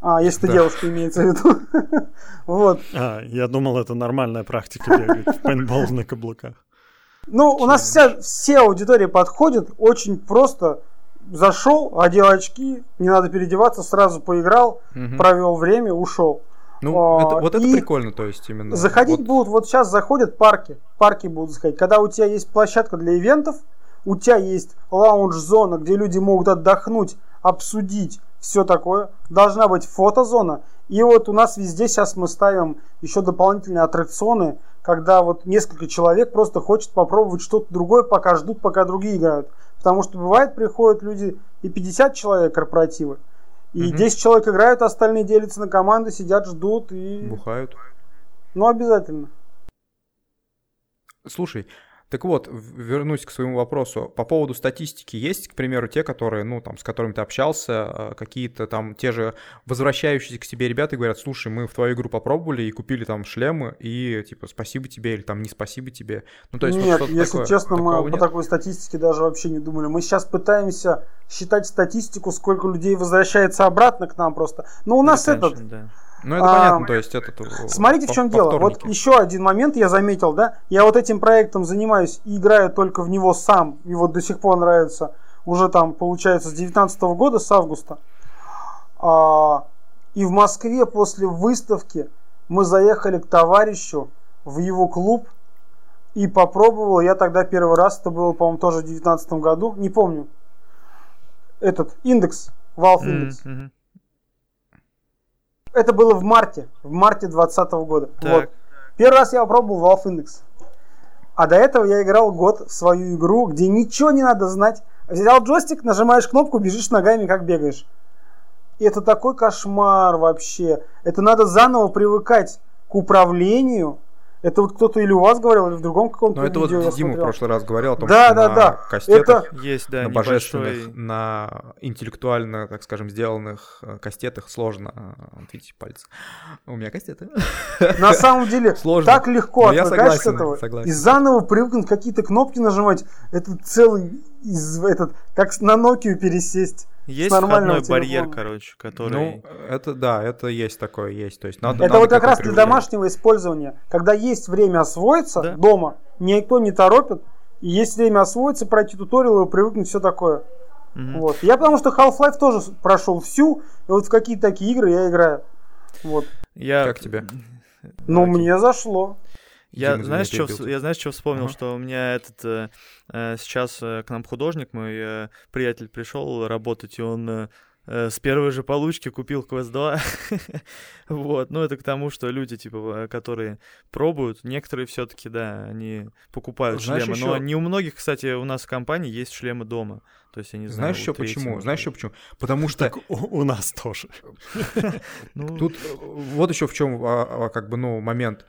а, если ты Да. девушка имеется в виду. Вот. А, я думал, это нормальная практика бегать в пейнтбол на каблуках. Ну, у нас вся, все аудитории подходят очень просто. Зашел, одел очки, не надо переодеваться, сразу поиграл, Мгм. провел время, ушел. Ну, А, это- вот это прикольно, то есть именно. Заходить вот. будут, вот сейчас заходят парки, парки будут заходить. Когда у тебя есть площадка для ивентов, у тебя есть лаунж-зона, где люди могут отдохнуть, обсудить, все такое. Должна быть фотозона. И вот у нас везде сейчас мы ставим еще дополнительные аттракционы, когда вот несколько человек просто хочет попробовать что-то другое, пока ждут, пока другие играют. Потому что бывает, приходят люди и 50 человек корпоративы, и Мгм. 10 человек играют, остальные делятся на команды, сидят, ждут и... Бухают. Ну, обязательно. Слушай, так вот, вернусь к своему вопросу. По поводу статистики, есть, к примеру, те, которые, ну, там, с которыми ты общался, э, какие-то там те же возвращающиеся к тебе ребята говорят, слушай, мы в твою игру попробовали и купили там шлемы, и, типа, спасибо тебе, или там не спасибо тебе. Ну, то есть, вот Нет, что-то если такое- честно, мы такого по нет? такой статистике даже вообще не думали. Мы сейчас пытаемся считать статистику, сколько людей возвращается обратно к нам просто. Но у нас Да, этот... да. Ну, это А, понятно, то есть, это... Смотрите, в чем дело. Вот еще один момент я заметил, да. Я вот этим проектом занимаюсь и играю только в него сам. И вот до сих пор нравится. Уже там, получается, с 19 года, с августа. А, и в Москве после выставки мы заехали к товарищу в его клуб и попробовал. Я тогда первый раз, это было, по-моему, тоже в 19 году, не помню. этот индекс, Valve индекс. мгм. Это было в марте, в марте 2020 года. Так. Вот. Первый раз я попробовал Valve Index. А до этого я играл год в свою игру, где ничего не надо знать. Взял джойстик, нажимаешь кнопку, бежишь ногами, как бегаешь. И это такой кошмар вообще. Это надо заново привыкать к управлению. Это вот кто-то или у вас говорил, или в другом каком-то Но это вот Дима в прошлый раз говорил о том, Да, что да, на да. кастетах, Есть, да, на небольшой... божественных, на интеллектуально, так скажем, сделанных э, кастетах сложно э, вот видите пальцы. У меня кастеты. На самом деле, Сложно. так легко Но я отвыкаешь согласен, с этого. согласен. И заново привыкнуть какие-то кнопки нажимать. Это целый из, этот, как на Nokia пересесть. Есть нормального входной барьер, короче, который... Ну, это да, это есть такое, есть. То есть надо, Это надо вот как раз для домашнего использования. Когда есть время освоиться Да. дома, никто не торопит, и есть время освоиться, пройти туториалы, привыкнуть, все такое. Мгм. Вот. Я потому что Half-Life тоже прошел всю, и вот в какие-то такие игры я играю. Вот. Я... Как тебе? Но Окей. мне зашло. Я Дима, знаешь, что, я знаешь, что вспомнил, Ага. что у меня этот э, э, сейчас э, к нам художник, мой э, приятель пришел работать, и он э, э, с первой же получки купил Quest 2. вот, ну это к тому, что люди, типа, которые пробуют, некоторые все-таки, да, они покупают Знаешь, шлемы, но ещё- не у многих, кстати, у нас в компании есть шлемы дома. То есть, я не знаю, Знаешь еще почему? Знаешь еще почему? Потому что Так у, у нас тоже. Ну, тут вот еще в чем как бы ну момент.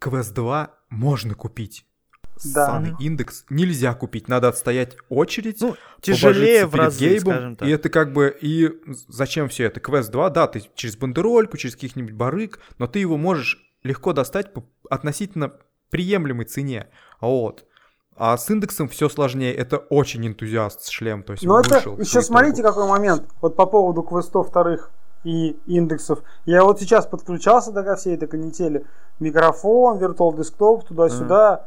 Quest 2 можно купить. Да. Ссаный индекс нельзя купить, надо отстоять очередь. Ну, тяжелее в разы, гейбом, скажем так. И это как бы, и зачем все это? Quest 2, да, ты через бандерольку, через каких-нибудь барыг, но ты его можешь легко достать по относительно приемлемой цене. Вот. А с индексом все сложнее. Это очень энтузиаст шлем. То есть Но он это вышел еще смотрите какой момент. Вот по поводу квестов вторых и индексов. Я вот сейчас подключался до ко всей этой канители. Микрофон, виртуал десктоп, туда-сюда.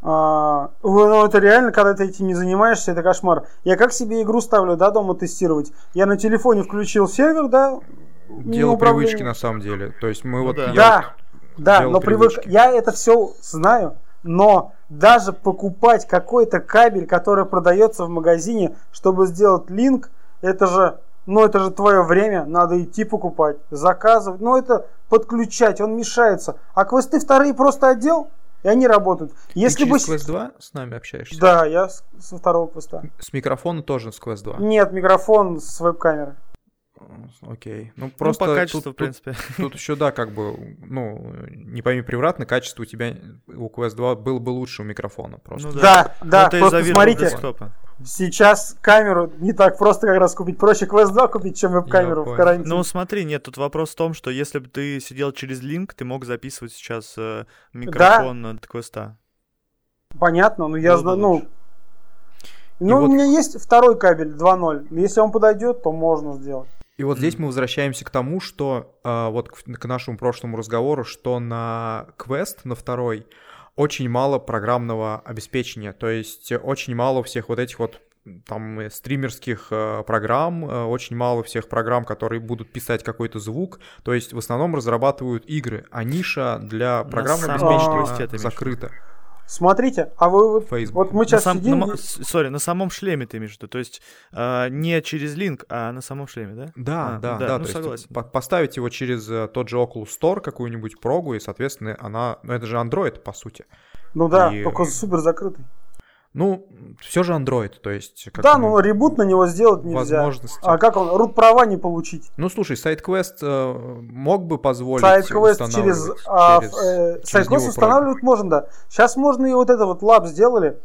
А, ну, это реально, когда ты этим не занимаешься, это кошмар. Я как себе игру ставлю, да, дома тестировать. Я на телефоне включил сервер, да. Дело привычки на самом деле. То есть мы Ну вот... да. я Да, да, но привык. привычки. Я это все знаю, но даже покупать какой-то кабель, который продается в магазине, чтобы сделать линк, это же, ну это же твое время, надо идти покупать, заказывать, ну это подключать, он мешается. А квесты вторые просто отдел, и они работают. Ты Если бы... через Quest 2 с нами общаешься? Да, я со второго квеста. С микрофона тоже с Quest 2? Нет, микрофон с веб-камеры. Окей. Ну, ну, просто по качеству, тут, в принципе. Тут, тут еще, да, как бы, ну, не пойми превратно, качество у тебя, у Quest 2 было бы лучше у микрофона просто. Ну Да, да, Ну, это просто смотрите. десктопа. Сейчас камеру не так просто как раз купить. Проще Quest 2 купить, чем веб-камеру в карантине. Ну смотри, нет, тут вопрос в том, что если бы ты сидел через линк, ты мог записывать сейчас э, микрофон от квеста. Понятно, но я Было бы знаю, ну... Ну, у вот- меня есть второй кабель 2.0. Если он подойдет, то можно сделать. И вот здесь мы возвращаемся к тому, что а, вот к, к нашему прошлому разговору, что на Quest, на второй, очень мало программного обеспечения. То есть э, очень мало всех вот этих вот там э, стримерских э, программ, э, очень мало всех программ, которые будут писать какой-то звук. То есть в основном разрабатывают игры, а ниша для программного обеспечения закрыта. Смотрите, а вы вот, Facebook. вот мы На сейчас сам- сидим... на Sorry, на самом шлеме ты имеешь в виду? То есть э, не через линк, а на самом шлеме, да? Да, А, да, да, да. ну, то есть согласен. по- поставить его через э, тот же Oculus Store, какую-нибудь прогу, и, соответственно, она... Ну, это же Android, по сути. Ну да, и- только супер закрытый. Ну, все же Android, то есть... как да, но root на него сделать нельзя. возможности. А как он? Root права не получить. Ну, слушай, SideQuest э, мог бы позволить SideQuest через... а, через- э, через него устанавливать можно, да. Сейчас можно и вот это вот Lab сделали.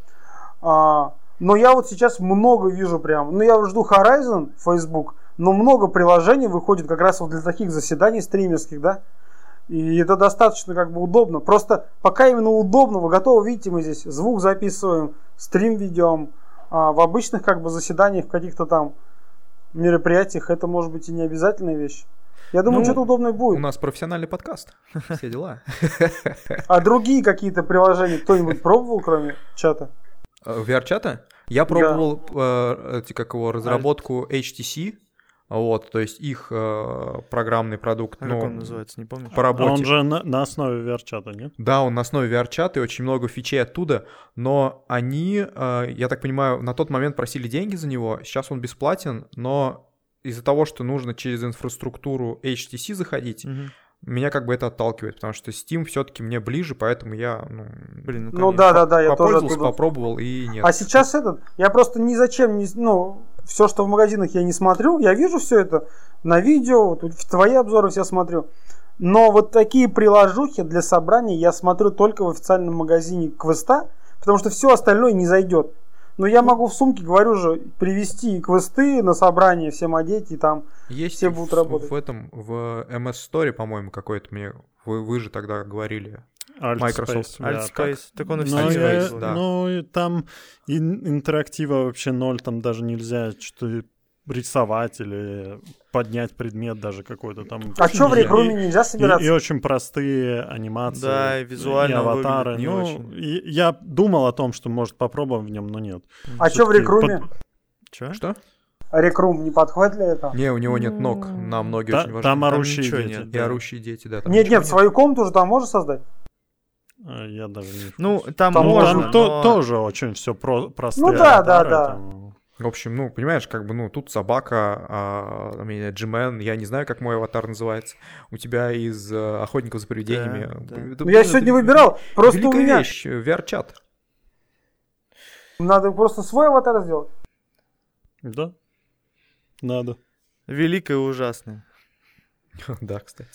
А, но я вот сейчас много вижу прям. Ну, я жду Horizon, Facebook, но много приложений выходит как раз вот для таких заседаний стримерских, да. И это достаточно как бы удобно. Просто пока именно удобно, вы готовы, видите, мы здесь звук записываем, стрим ведем. А в обычных как бы заседаниях, в каких-то там мероприятиях это может быть и не обязательная вещь. Я думаю, Ну, что-то удобное У будет. нас профессиональный подкаст. Все дела. А другие какие-то приложения кто-нибудь пробовал, кроме чата? Э, VR-чата? Я пробовал э, эти, как его, разработку HTC. Вот, то есть их э, программный продукт, А ну, как он называется, не помню. по А работе. он же на, на основе VR-чата, нет? Да, он на основе VR-чата и очень много фичей оттуда, но они, э, я так понимаю, на тот момент просили деньги за него, сейчас он бесплатен, но из-за того, что нужно через инфраструктуру HTC заходить, Мгм. меня как бы это отталкивает, потому что Steam все-таки мне ближе, поэтому я ну, Блин, ну, Ну да, да, да, я тоже попользовался, оттуда. попробовал и нет. А сейчас этот, я просто ни зачем не, ну, все, что в магазинах я не смотрю, я вижу все это на видео, в твои обзоры все смотрю. Но вот такие приложухи для собрания я смотрю только в официальном магазине Квеста, потому что все остальное не зайдет. Но я могу в сумке, говорю же, привезти квесты на собрание, всем одеть и там. Есть все в- будут работать. в этом, в MS Store, по-моему, какой-то мне, вы, вы же тогда говорили. Alt Microsoft. Space. Altspace, так он и в Ну, Altspace, я- да. ну, и там ин- интерактива вообще ноль, там даже нельзя что рисовать или поднять предмет даже какой-то там. А что в И- рекруме нельжа И, собираться? и очень простые анимации. Да, и визуально и аватары. не ну, очень. и я думал о том, что может попробуем в нем, но нет. а что в рекруме? под- Чё? Что? Рекрум не подходит для этого? Не, у него нет ног, нам ноги Та- очень важны. там Там орущие дети. нет, И да. орущие дети, да. там Нет, нет, свою комнату же там можешь создать? А, Я даже не... Ну, там, Там можно, там то- но- тоже очень все про- простые Ну да, да, да. там. В общем, ну, понимаешь, как бы, ну, тут собака, а, у меня Джимен, я не знаю, как мой аватар называется. У тебя из э, «Охотников за привидениями». Да, да. Это, Ну, я это сегодня выбирал. Просто у великая меня вещь, э, VR-чат. надо просто свой аватар сделать. Да, надо. Великое и ужасное. Да, кстати.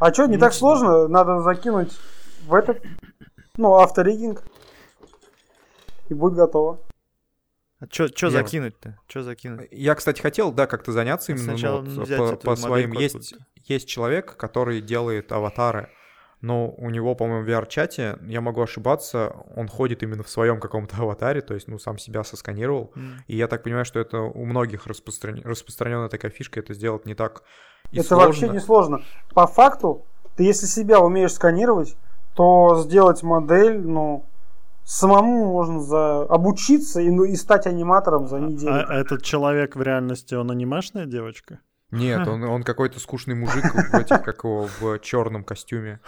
А что, не Ну, так сложно? Надо закинуть в этот, ну, авторигинг. И будет готово. А чё, чё Я- закинуть-то? Чё закинуть? Я, кстати, хотел, да, как-то заняться именно ну, вот, по, по своим. Есть, есть человек, который делает аватары, но у него, по-моему, в VR-чате, я могу ошибаться, он ходит именно в своем каком-то аватаре, то есть, ну, сам себя сосканировал. М. И я так понимаю, что это у многих распростран... распространенная такая фишка, это сделать не так и это сложно. вообще не сложно. По факту, ты если себя умеешь сканировать, то сделать модель, ну, самому можно за... обучиться и, ну, и стать аниматором за неделю. А этот человек в реальности, он анимешная девочка? Нет, он, он какой-то скучный мужик в этих, как его, в черном костюме.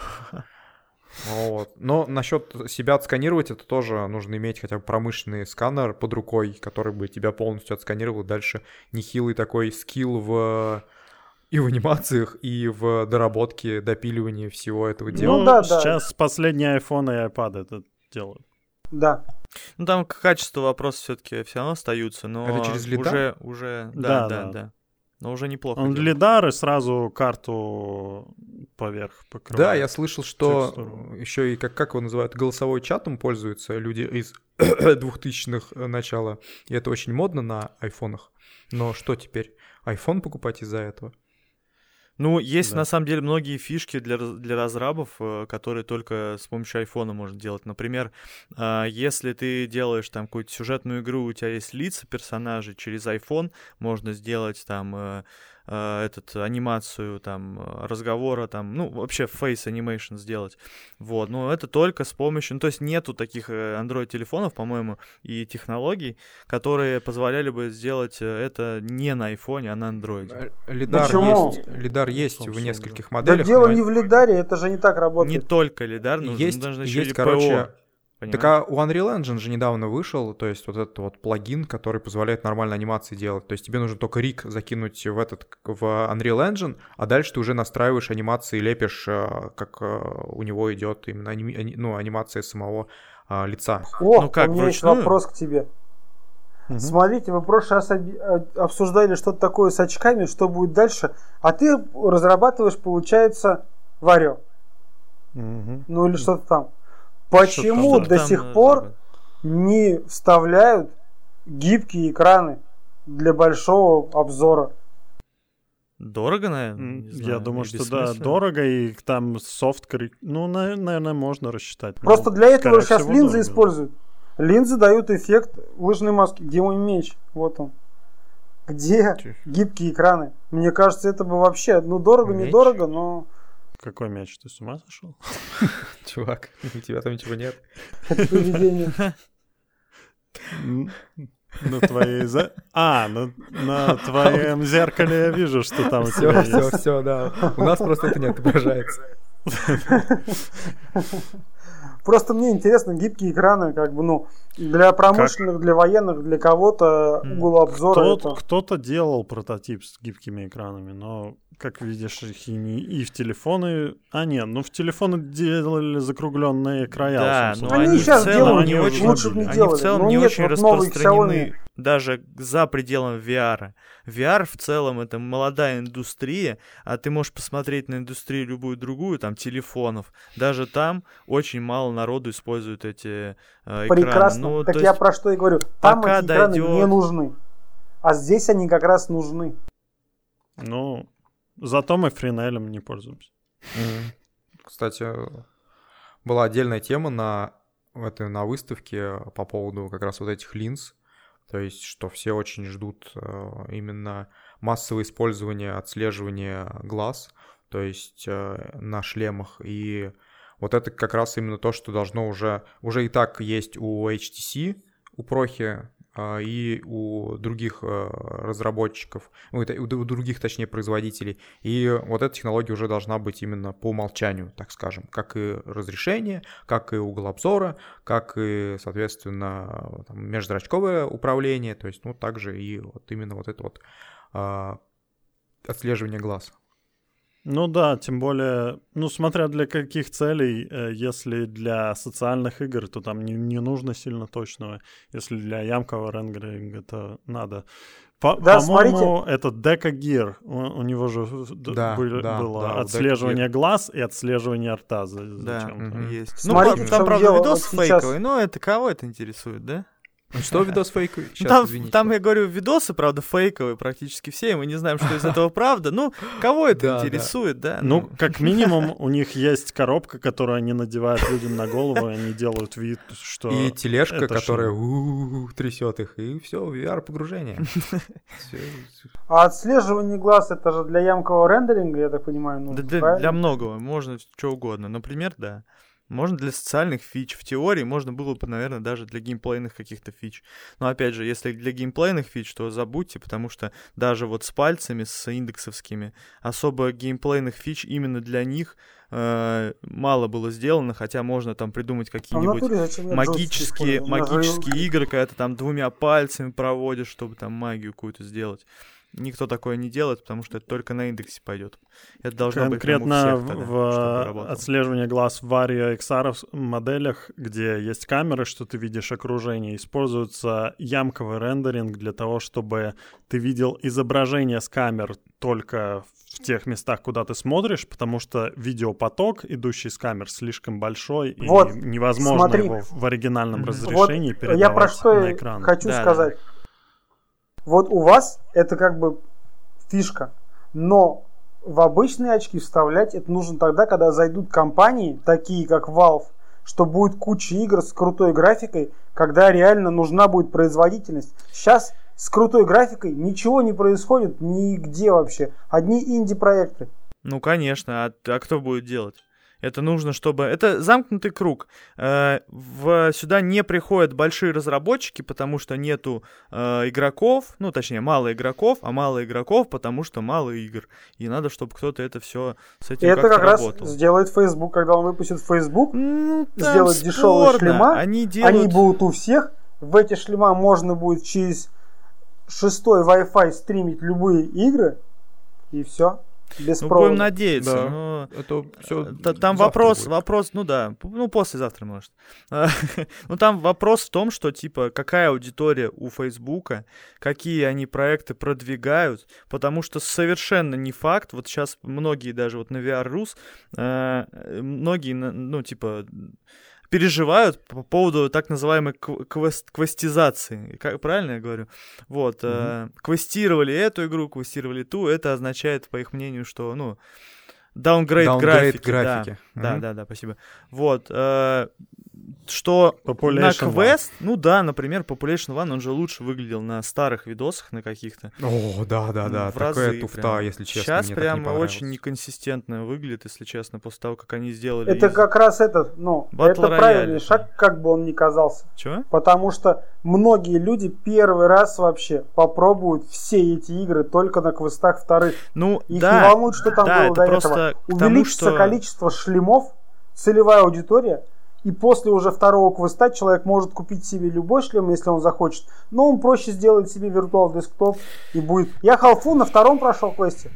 Вот. Но насчет себя отсканировать, это тоже нужно иметь хотя бы промышленный сканер под рукой, который бы тебя полностью отсканировал. Дальше нехилый такой скилл в и в анимациях, и в доработке, допиливании всего этого дела. Ну да, да. сейчас последние iPhone и iPad это делают. Да. Ну, там к качеству вопросы все-таки все равно остаются, но Это через лидар? уже, уже, Да, да, да, да. да. Но уже неплохо. Он делает. лидар и сразу карту поверх покрывает. Да, я слышал, что текстуру. еще и как, как его называют, голосовой чатом пользуются люди из 2000-х начала. И это очень модно на айфонах. Но что теперь? iPhone покупать из-за этого? Ну, есть Да. на самом деле многие фишки для, для разрабов, э, которые только с помощью айфона можно делать. Например, а, если ты делаешь там какую-то сюжетную игру, у тебя есть лица персонажей, через iPhone можно сделать там э, э, этот анимацию там э, разговора там, ну вообще face animation сделать. Вот, но это только с помощью, ну то есть нету таких э, Android телефонов, по-моему, и технологий, которые позволяли бы сделать э, это не на iPhone, а на Android. Лидар Почему? есть, лидар есть в нескольких Да моделях. дело но не в лидаре, это же не так Не работает. только лидар, но есть, нужно еще есть, и короче, ПО. Так понимаешь? а у Unreal Engine же недавно вышел, то есть вот этот вот плагин, который позволяет нормально анимации делать. То есть тебе нужно только рик закинуть в этот в Unreal Engine, а дальше ты уже настраиваешь анимации, лепишь, э, как э, у него идет именно аними- ани- ну, анимация самого а, лица. О, Ну как, у меня есть вручную? вопрос к тебе. Мгм. Смотрите, вы в прошлый раз обсуждали что-то такое с очками, что будет дальше, а ты разрабатываешь, получается, Варё, Мгм. ну или что-то там. Почему Что-то до Там, сих э, пор забыл. не вставляют гибкие экраны для большого обзора? Дорого, наверное? Не Я знаю, думаю, что да, дорого, и там софт Ну, на- наверное, можно рассчитать. Просто для этого сейчас всего, линзы дорого. используют. Линзы дают эффект лыжной маски. Где мой меч? Вот он. Где Чё? гибкие экраны? Мне кажется, это бы вообще, ну, дорого, Меч? недорого, но Какой мяч? Ты с ума сошел? Чувак, у тебя там ничего нет. На твоей... За... А, на, на твоем зеркале я вижу, что там у тебя Все, есть. все, все, да. У нас просто это не отображается. Просто мне интересно, гибкие экраны, как бы, ну, для промышленных, для военных, для кого-то угол обзора Кто- это... Кто-то делал прототип с гибкими экранами, но, как видишь, их и, не- и в телефоны... А, нет, ну в телефоны делали закругленные края. Да, но смысле. Они они, сейчас в целом делают, не лучше очень, лучше бы не они делали. в целом Но не нет, очень вот распространены даже за пределами VR. VR в целом это молодая индустрия, а ты можешь посмотреть на индустрию любую другую, там телефонов. Даже там очень мало народу использует эти э, экраны. Прекрасно. Ну, так я есть про что и говорю. Там пока эти экраны дойдет- не нужны. А здесь они как раз нужны. Ну, зато мы френелем не пользуемся. Кстати, была отдельная тема на, этой, на выставке по поводу как раз вот этих линз. То есть, что все очень ждут э, именно массовое использование отслеживания глаз, то есть э, на шлемах. И вот это как раз именно то, что должно уже... Уже и так есть у HTC, у Прохи, а, и у других э, разработчиков, ну, у других, точнее, производителей. И вот эта технология уже должна быть именно по умолчанию, так скажем, как и разрешение, как и угол обзора, как и, соответственно, там, межзрачковое управление, то есть, ну, также и вот именно вот это вот а, отслеживание глаз. Ну да, тем более, ну смотря для каких целей, э, если для социальных игр, то там не, не нужно сильно точного. Если для ямкового рендеринга, то надо. По- Да, по-моему, это Deca Gear, у, у него же Да, были- да, было да, отслеживание глаз и отслеживание рта. за- Да, зачем-то. есть. Смотрите, ну, в там, правда, дело, видос вот сейчас- фейковый, но это кого это интересует, да? Что видос фейковый? Ну, Сейчас, там, извините. там, я говорю, видосы, правда, фейковые практически все, и мы не знаем, что из этого правда. Ну, кого это Да, да. интересует, да? Ну, как минимум, у них есть коробка, которую они надевают людям на голову, и они делают вид, что... И тележка, которая трясет их, и все, VR погружение. Всё. А отслеживание глаз это же для ямкового рендеринга, я так понимаю, Да, нужно, да, для многого, можно что угодно. Например, да. Можно для социальных фич. В теории можно было бы, наверное, даже для геймплейных каких-то фич. Но опять же, если для геймплейных фич, то забудьте, потому что даже вот с пальцами, с индексовскими, особо геймплейных фич именно для них э, мало было сделано, хотя можно там придумать А какие-нибудь я магические, магические игры, когда ты там двумя пальцами проводишь, чтобы там магию какую-то сделать. Никто такое не делает, потому что это только на индексе пойдет. Это должно быть Конкретно всех в, тогда, в работало. отслеживании глаз в Vario XR моделях, где есть камеры, что ты видишь окружение, используется ямковый рендеринг для того, чтобы ты видел изображение с камер только в тех местах, куда ты смотришь, потому что видеопоток, идущий с камер, слишком большой, и Вот, невозможно смотри. его в оригинальном Мгм. разрешении Вот передавать я про что на экран. хочу Да, сказать. Вот у вас это как бы фишка, но в обычные очки вставлять это нужно тогда, когда зайдут компании, такие как Valve, что будет куча игр с крутой графикой, когда реально нужна будет производительность. Сейчас с крутой графикой ничего не происходит нигде вообще. Одни инди-проекты. Ну, конечно, а, а кто будет делать? Это нужно, чтобы... Это замкнутый круг. Э, в... Сюда не приходят большие разработчики, потому что нету э, игроков, ну, точнее, мало игроков, а мало игроков, потому что мало игр. И надо, чтобы кто-то это все с И этим это как раз работал. сделает Facebook, когда он выпустит Facebook. Ну, там сделать дешевые шлема, Они делают... Они будут у всех. В эти шлема можно будет через шестой Wi-Fi стримить любые игры. И все. Без Ну, провода. будем надеяться. Да. но- Это все. Э, Та- Там вопрос, вопрос, ну да, ну послезавтра, может. Ну там вопрос в том, что типа какая аудитория у Фейсбука, какие они проекты продвигают, потому что совершенно не факт. Вот сейчас многие даже вот на VR.Rus, э, многие, ну типа переживают по поводу так называемой кв- квест, квестизации. Как, правильно я говорю? Вот. э, квестировали эту игру, квестировали ту. Это означает, по их мнению, что, ну, downgrade, Downgrade графики. графики. Да, да, Мгм. да, да, спасибо. Вот. э, что Population на One. квест, ну да, например, Population One, он же лучше выглядел на старых видосах, на каких-то. О, да, да, да, Ну, в разы такая туфта, прям. если честно, Сейчас мне не прям понравилось. очень неконсистентно выглядит, если честно, после того, как они сделали. Это из- как раз это, ну, Battle это Royale. правильный шаг, как бы он ни казался. Чё? Потому что многие люди первый раз вообще попробуют все эти игры только на квестах вторых. Ну, Их да, не волнует, что там да, было это до просто этого. к тому, Увеличится что- количество шлемов, целевая аудитория, и после уже второго квеста человек может купить себе любой шлем, если он захочет. Но он проще сделает себе виртуал десктоп и будет. Я халфу на втором прошел квесте.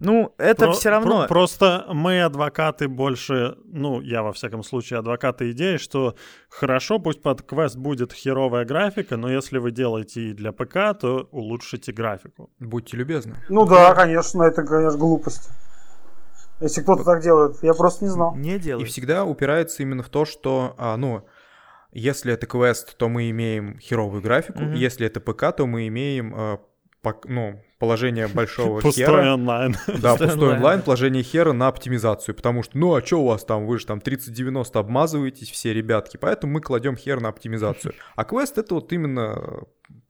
Ну, это Про- все равно. про- просто мы адвокаты больше, ну, я во всяком случае адвокаты идеи, что хорошо, пусть под квест будет херовая графика, но если вы делаете и для ПК, то улучшите графику. Будьте любезны. Ну да, конечно, это, конечно, глупость. Если кто-то так делает, я просто не знал. Не И делай. всегда упирается именно в то, что, а, ну, если это квест, то мы имеем херовую графику, Мгм. если это ПК, то мы имеем, э, пок- ну, положение большого Пустой хера. онлайн. Да, Пустой пустой онлайн. онлайн, положение хера на оптимизацию, потому что, ну, а что у вас там, вы же там 30-90 обмазываетесь все, ребятки, поэтому мы кладем хер на оптимизацию. А квест это вот именно э,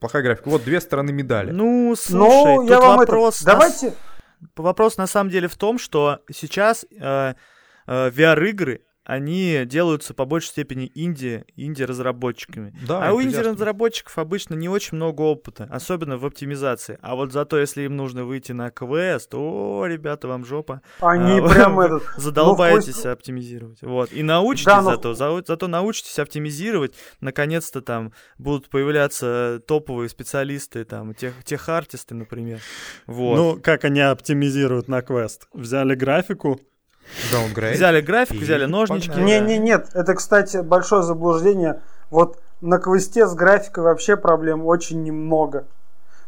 плохая графика. Вот две стороны медали. Ну, слушай, Ну, тут я вам вопрос... это... Давайте... Вопрос на самом деле в том, что сейчас э, э, VR-игры, они делаются по большей степени инди, инди-разработчиками. Да, а у инди-разработчиков обычно не очень много опыта, особенно в оптимизации. А вот зато, если им нужно выйти на квест, о, ребята, вам жопа. Они А, прям вы этот... Задолбаетесь Ну, оптимизировать. Вот. И научитесь Да, но- зато, за- зато научитесь оптимизировать. Наконец-то там будут появляться топовые специалисты, там, тех, техартисты, например. Вот. Ну, как они оптимизируют на квест? Взяли графику, Downgrade. Взяли графику, И взяли ножнички. Не, не, нет, это, кстати, большое заблуждение. Вот на квесте с графикой вообще проблем очень немного.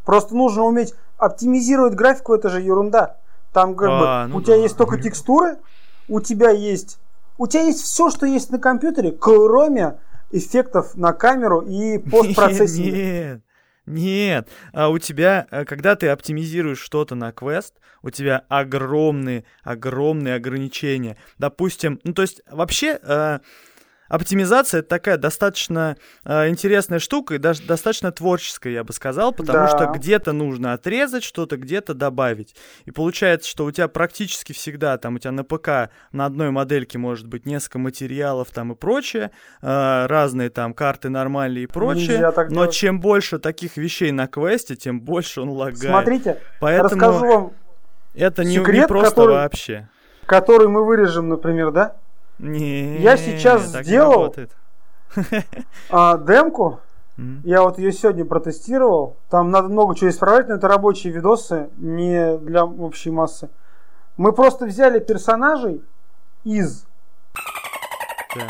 Просто нужно уметь оптимизировать графику, это же ерунда. Там как А, бы ну у тебя да. есть только текстуры, у тебя есть, у тебя есть все, что есть на компьютере, кроме эффектов на камеру и постпроцессинга. Нет. А у тебя, э, когда ты оптимизируешь что-то на квест, у тебя огромные, огромные ограничения. Допустим, ну то есть вообще э, оптимизация это такая достаточно э, интересная штука и даже достаточно творческая, я бы сказал, потому Да. что где-то нужно отрезать что-то, где-то добавить. И получается, что у тебя практически всегда, там у тебя на ПК на одной модельке может быть несколько материалов там и прочее, э, разные там карты нормальные и прочее. Нельзя так Но делать. чем больше таких вещей на квесте, тем больше он лагает. Смотрите, Поэтому расскажу вам, это не, не секрет, просто который- вообще. который мы вырежем, например, да? Не, Я сейчас сделал-. А, демку, Мгм. Я вот ее сегодня протестировал. Там надо много чего исправлять, но это рабочие видосы, не для общей массы. Мы просто взяли персонажей из, Да.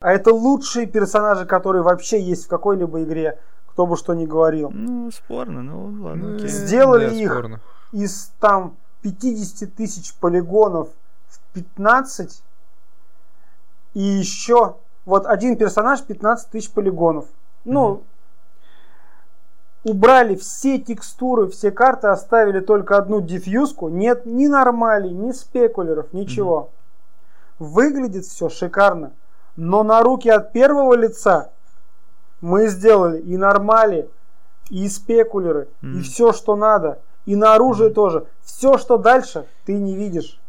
а это лучшие персонажи, которые вообще есть в какой-либо игре, кто бы что ни говорил. Ну, спорно, ну ладно, Ну, окей. Сделали да, их. спорно. Из там 50 тысяч полигонов в 15, и еще вот один персонаж 15 тысяч полигонов. Ну, убрали все текстуры, все карты, оставили только одну диффьюзку. Нет ни нормалей, ни спекулеров, ничего. Выглядит все шикарно. Но на руки от первого лица мы сделали и нормали, и спекулеры, и Мгм. все, что надо. И на оружие тоже. Все, что дальше, ты не видишь.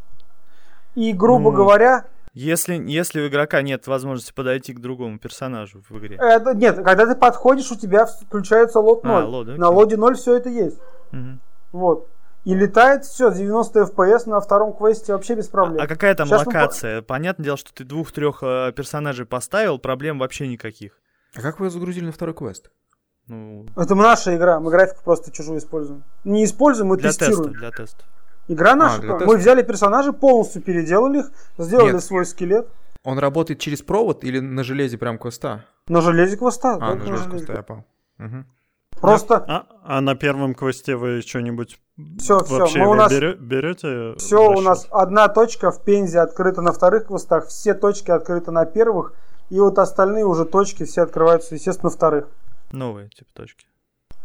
И, грубо Ну, говоря, Если, если у игрока нет возможности подойти к другому персонажу в игре. это, нет, когда ты подходишь, у тебя включается лот 0. А, окей. на лоде 0 все это есть. Мгм. Вот. И летает все, 90 FPS на втором квесте вообще без проблем. А какая там мы по- локация? Понятное дело, что ты двух-трех э, персонажей поставил, проблем вообще никаких. А как вы загрузили на второй квест? Ну, Это наша игра, мы графику просто чужую используем. Не используем, мы для теста, тестируем. для теста. Игра наша. для мы взяли персонажей, полностью переделали их, сделали Нет. свой скелет Он работает через провод или на железе прям квеста? на железе квеста. А, да, на на железе квеста, я понял. Мгм. Просто А, а на первом квесте вы что-нибудь всё, вообще мы у нас- берете? все у нас одна точка в Пензе открыта на вторых квестах, все точки открыты на первых, и вот остальные уже точки все открываются, естественно, на вторых. Новые, типа, точки.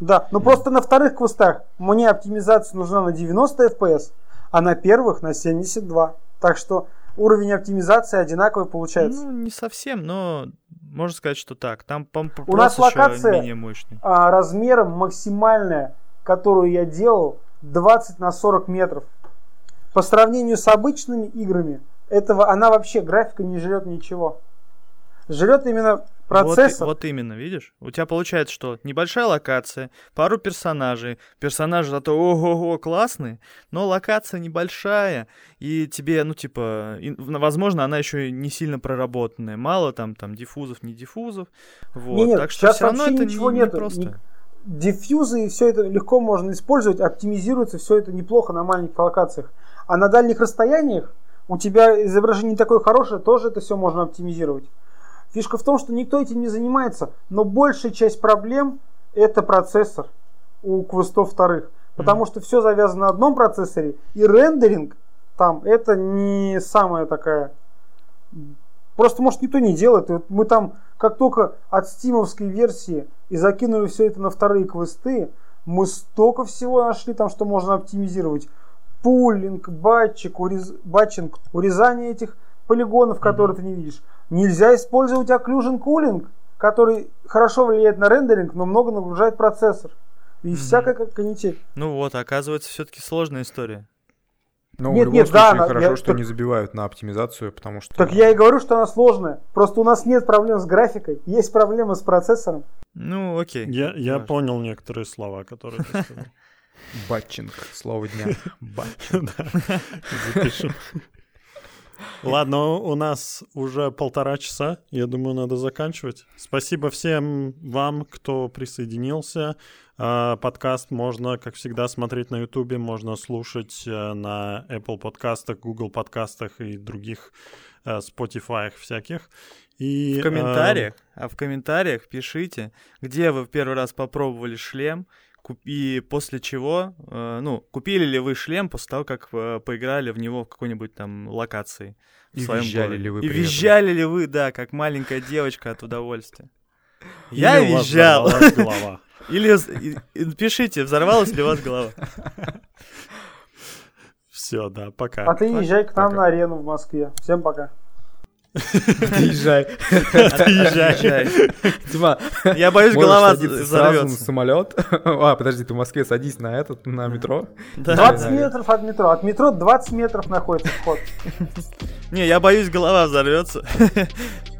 Да, но просто на вторых квестах мне оптимизация нужна на 90 FPS, а на первых на 72. Так что уровень оптимизации одинаковый получается. Ну, не совсем, но можно сказать, что так. Там пом- У нас локация- менее мощный. А, размером максимальная, которую я делал, 20 на 40 метров. По сравнению с обычными играми, этого она вообще графика не жрет ничего. Жрет именно процессор. Вот, вот именно, видишь? У тебя получается, что небольшая локация, пару персонажей. Персонажи зато ого-го классные, но локация небольшая, и тебе, ну, типа, и, возможно, она еще не сильно проработанная. Мало там, там, диффузов, не диффузов. Вот. Не-не, так что все равно это ничего не, не нету. просто. Ни- Диффьюзы и все это легко можно использовать, оптимизируется все это неплохо на маленьких локациях. А на дальних расстояниях у тебя изображение не такое хорошее, тоже это все можно оптимизировать. Фишка в том, что никто этим не занимается, но большая часть проблем это процессор у квестов вторых. Потому что все завязано на одном процессоре, и рендеринг там это не самая такая Просто, может, никто не делает. И вот мы там, как только от стимовской версии и закинули все это на вторые квесты, мы столько всего нашли там, что можно оптимизировать. Пулинг, батчик, урез... батчинг, урезание этих полигонов, которые ты не видишь. Нельзя использовать occlusion cooling, который хорошо влияет на рендеринг, но много нагружает процессор. И Мгм. всякая как канитель. Ну вот, оказывается, все-таки сложная история. Но Нет, в любом нет, да, случае она- хорошо, я- что так- не забивают на оптимизацию, потому что... Так я и говорю, что она сложная. Просто у нас нет проблем с графикой, есть проблемы с процессором. Ну, окей. Я, я Важно. понял некоторые слова, которые ты сказал. Батчинг, слово дня. Батчинг. Да, запишу. Ладно, у нас уже полтора часа. Я думаю, надо заканчивать. Спасибо всем вам, кто присоединился. А, Подкаст можно, как всегда, смотреть на YouTube, можно слушать э, на Apple подкастах, Google подкастах и других э, Spotify всяких. И, В комментариях, а в комментариях пишите, где вы в первый раз попробовали шлем, и после чего, э, ну, купили ли вы шлем после того, как э, поиграли в него в какой-нибудь там локации. в И своем визжали городе. ли вы И визжали ли вы, да, как маленькая девочка от удовольствия. Я или у вас визжал. голова. Или пишите, взорвалась ли у вас голова. Все, да, пока. А ты езжай к нам на арену в Москве. Всем пока. Отъезжай. Отъезжай. Дима, Я боюсь, голова сразу на самолет. А, подожди, ты в Москве садись на этот, на метро. Да. 20 да. метров от метро. От метро 20 метров находится вход. Не, я боюсь, голова взорвется.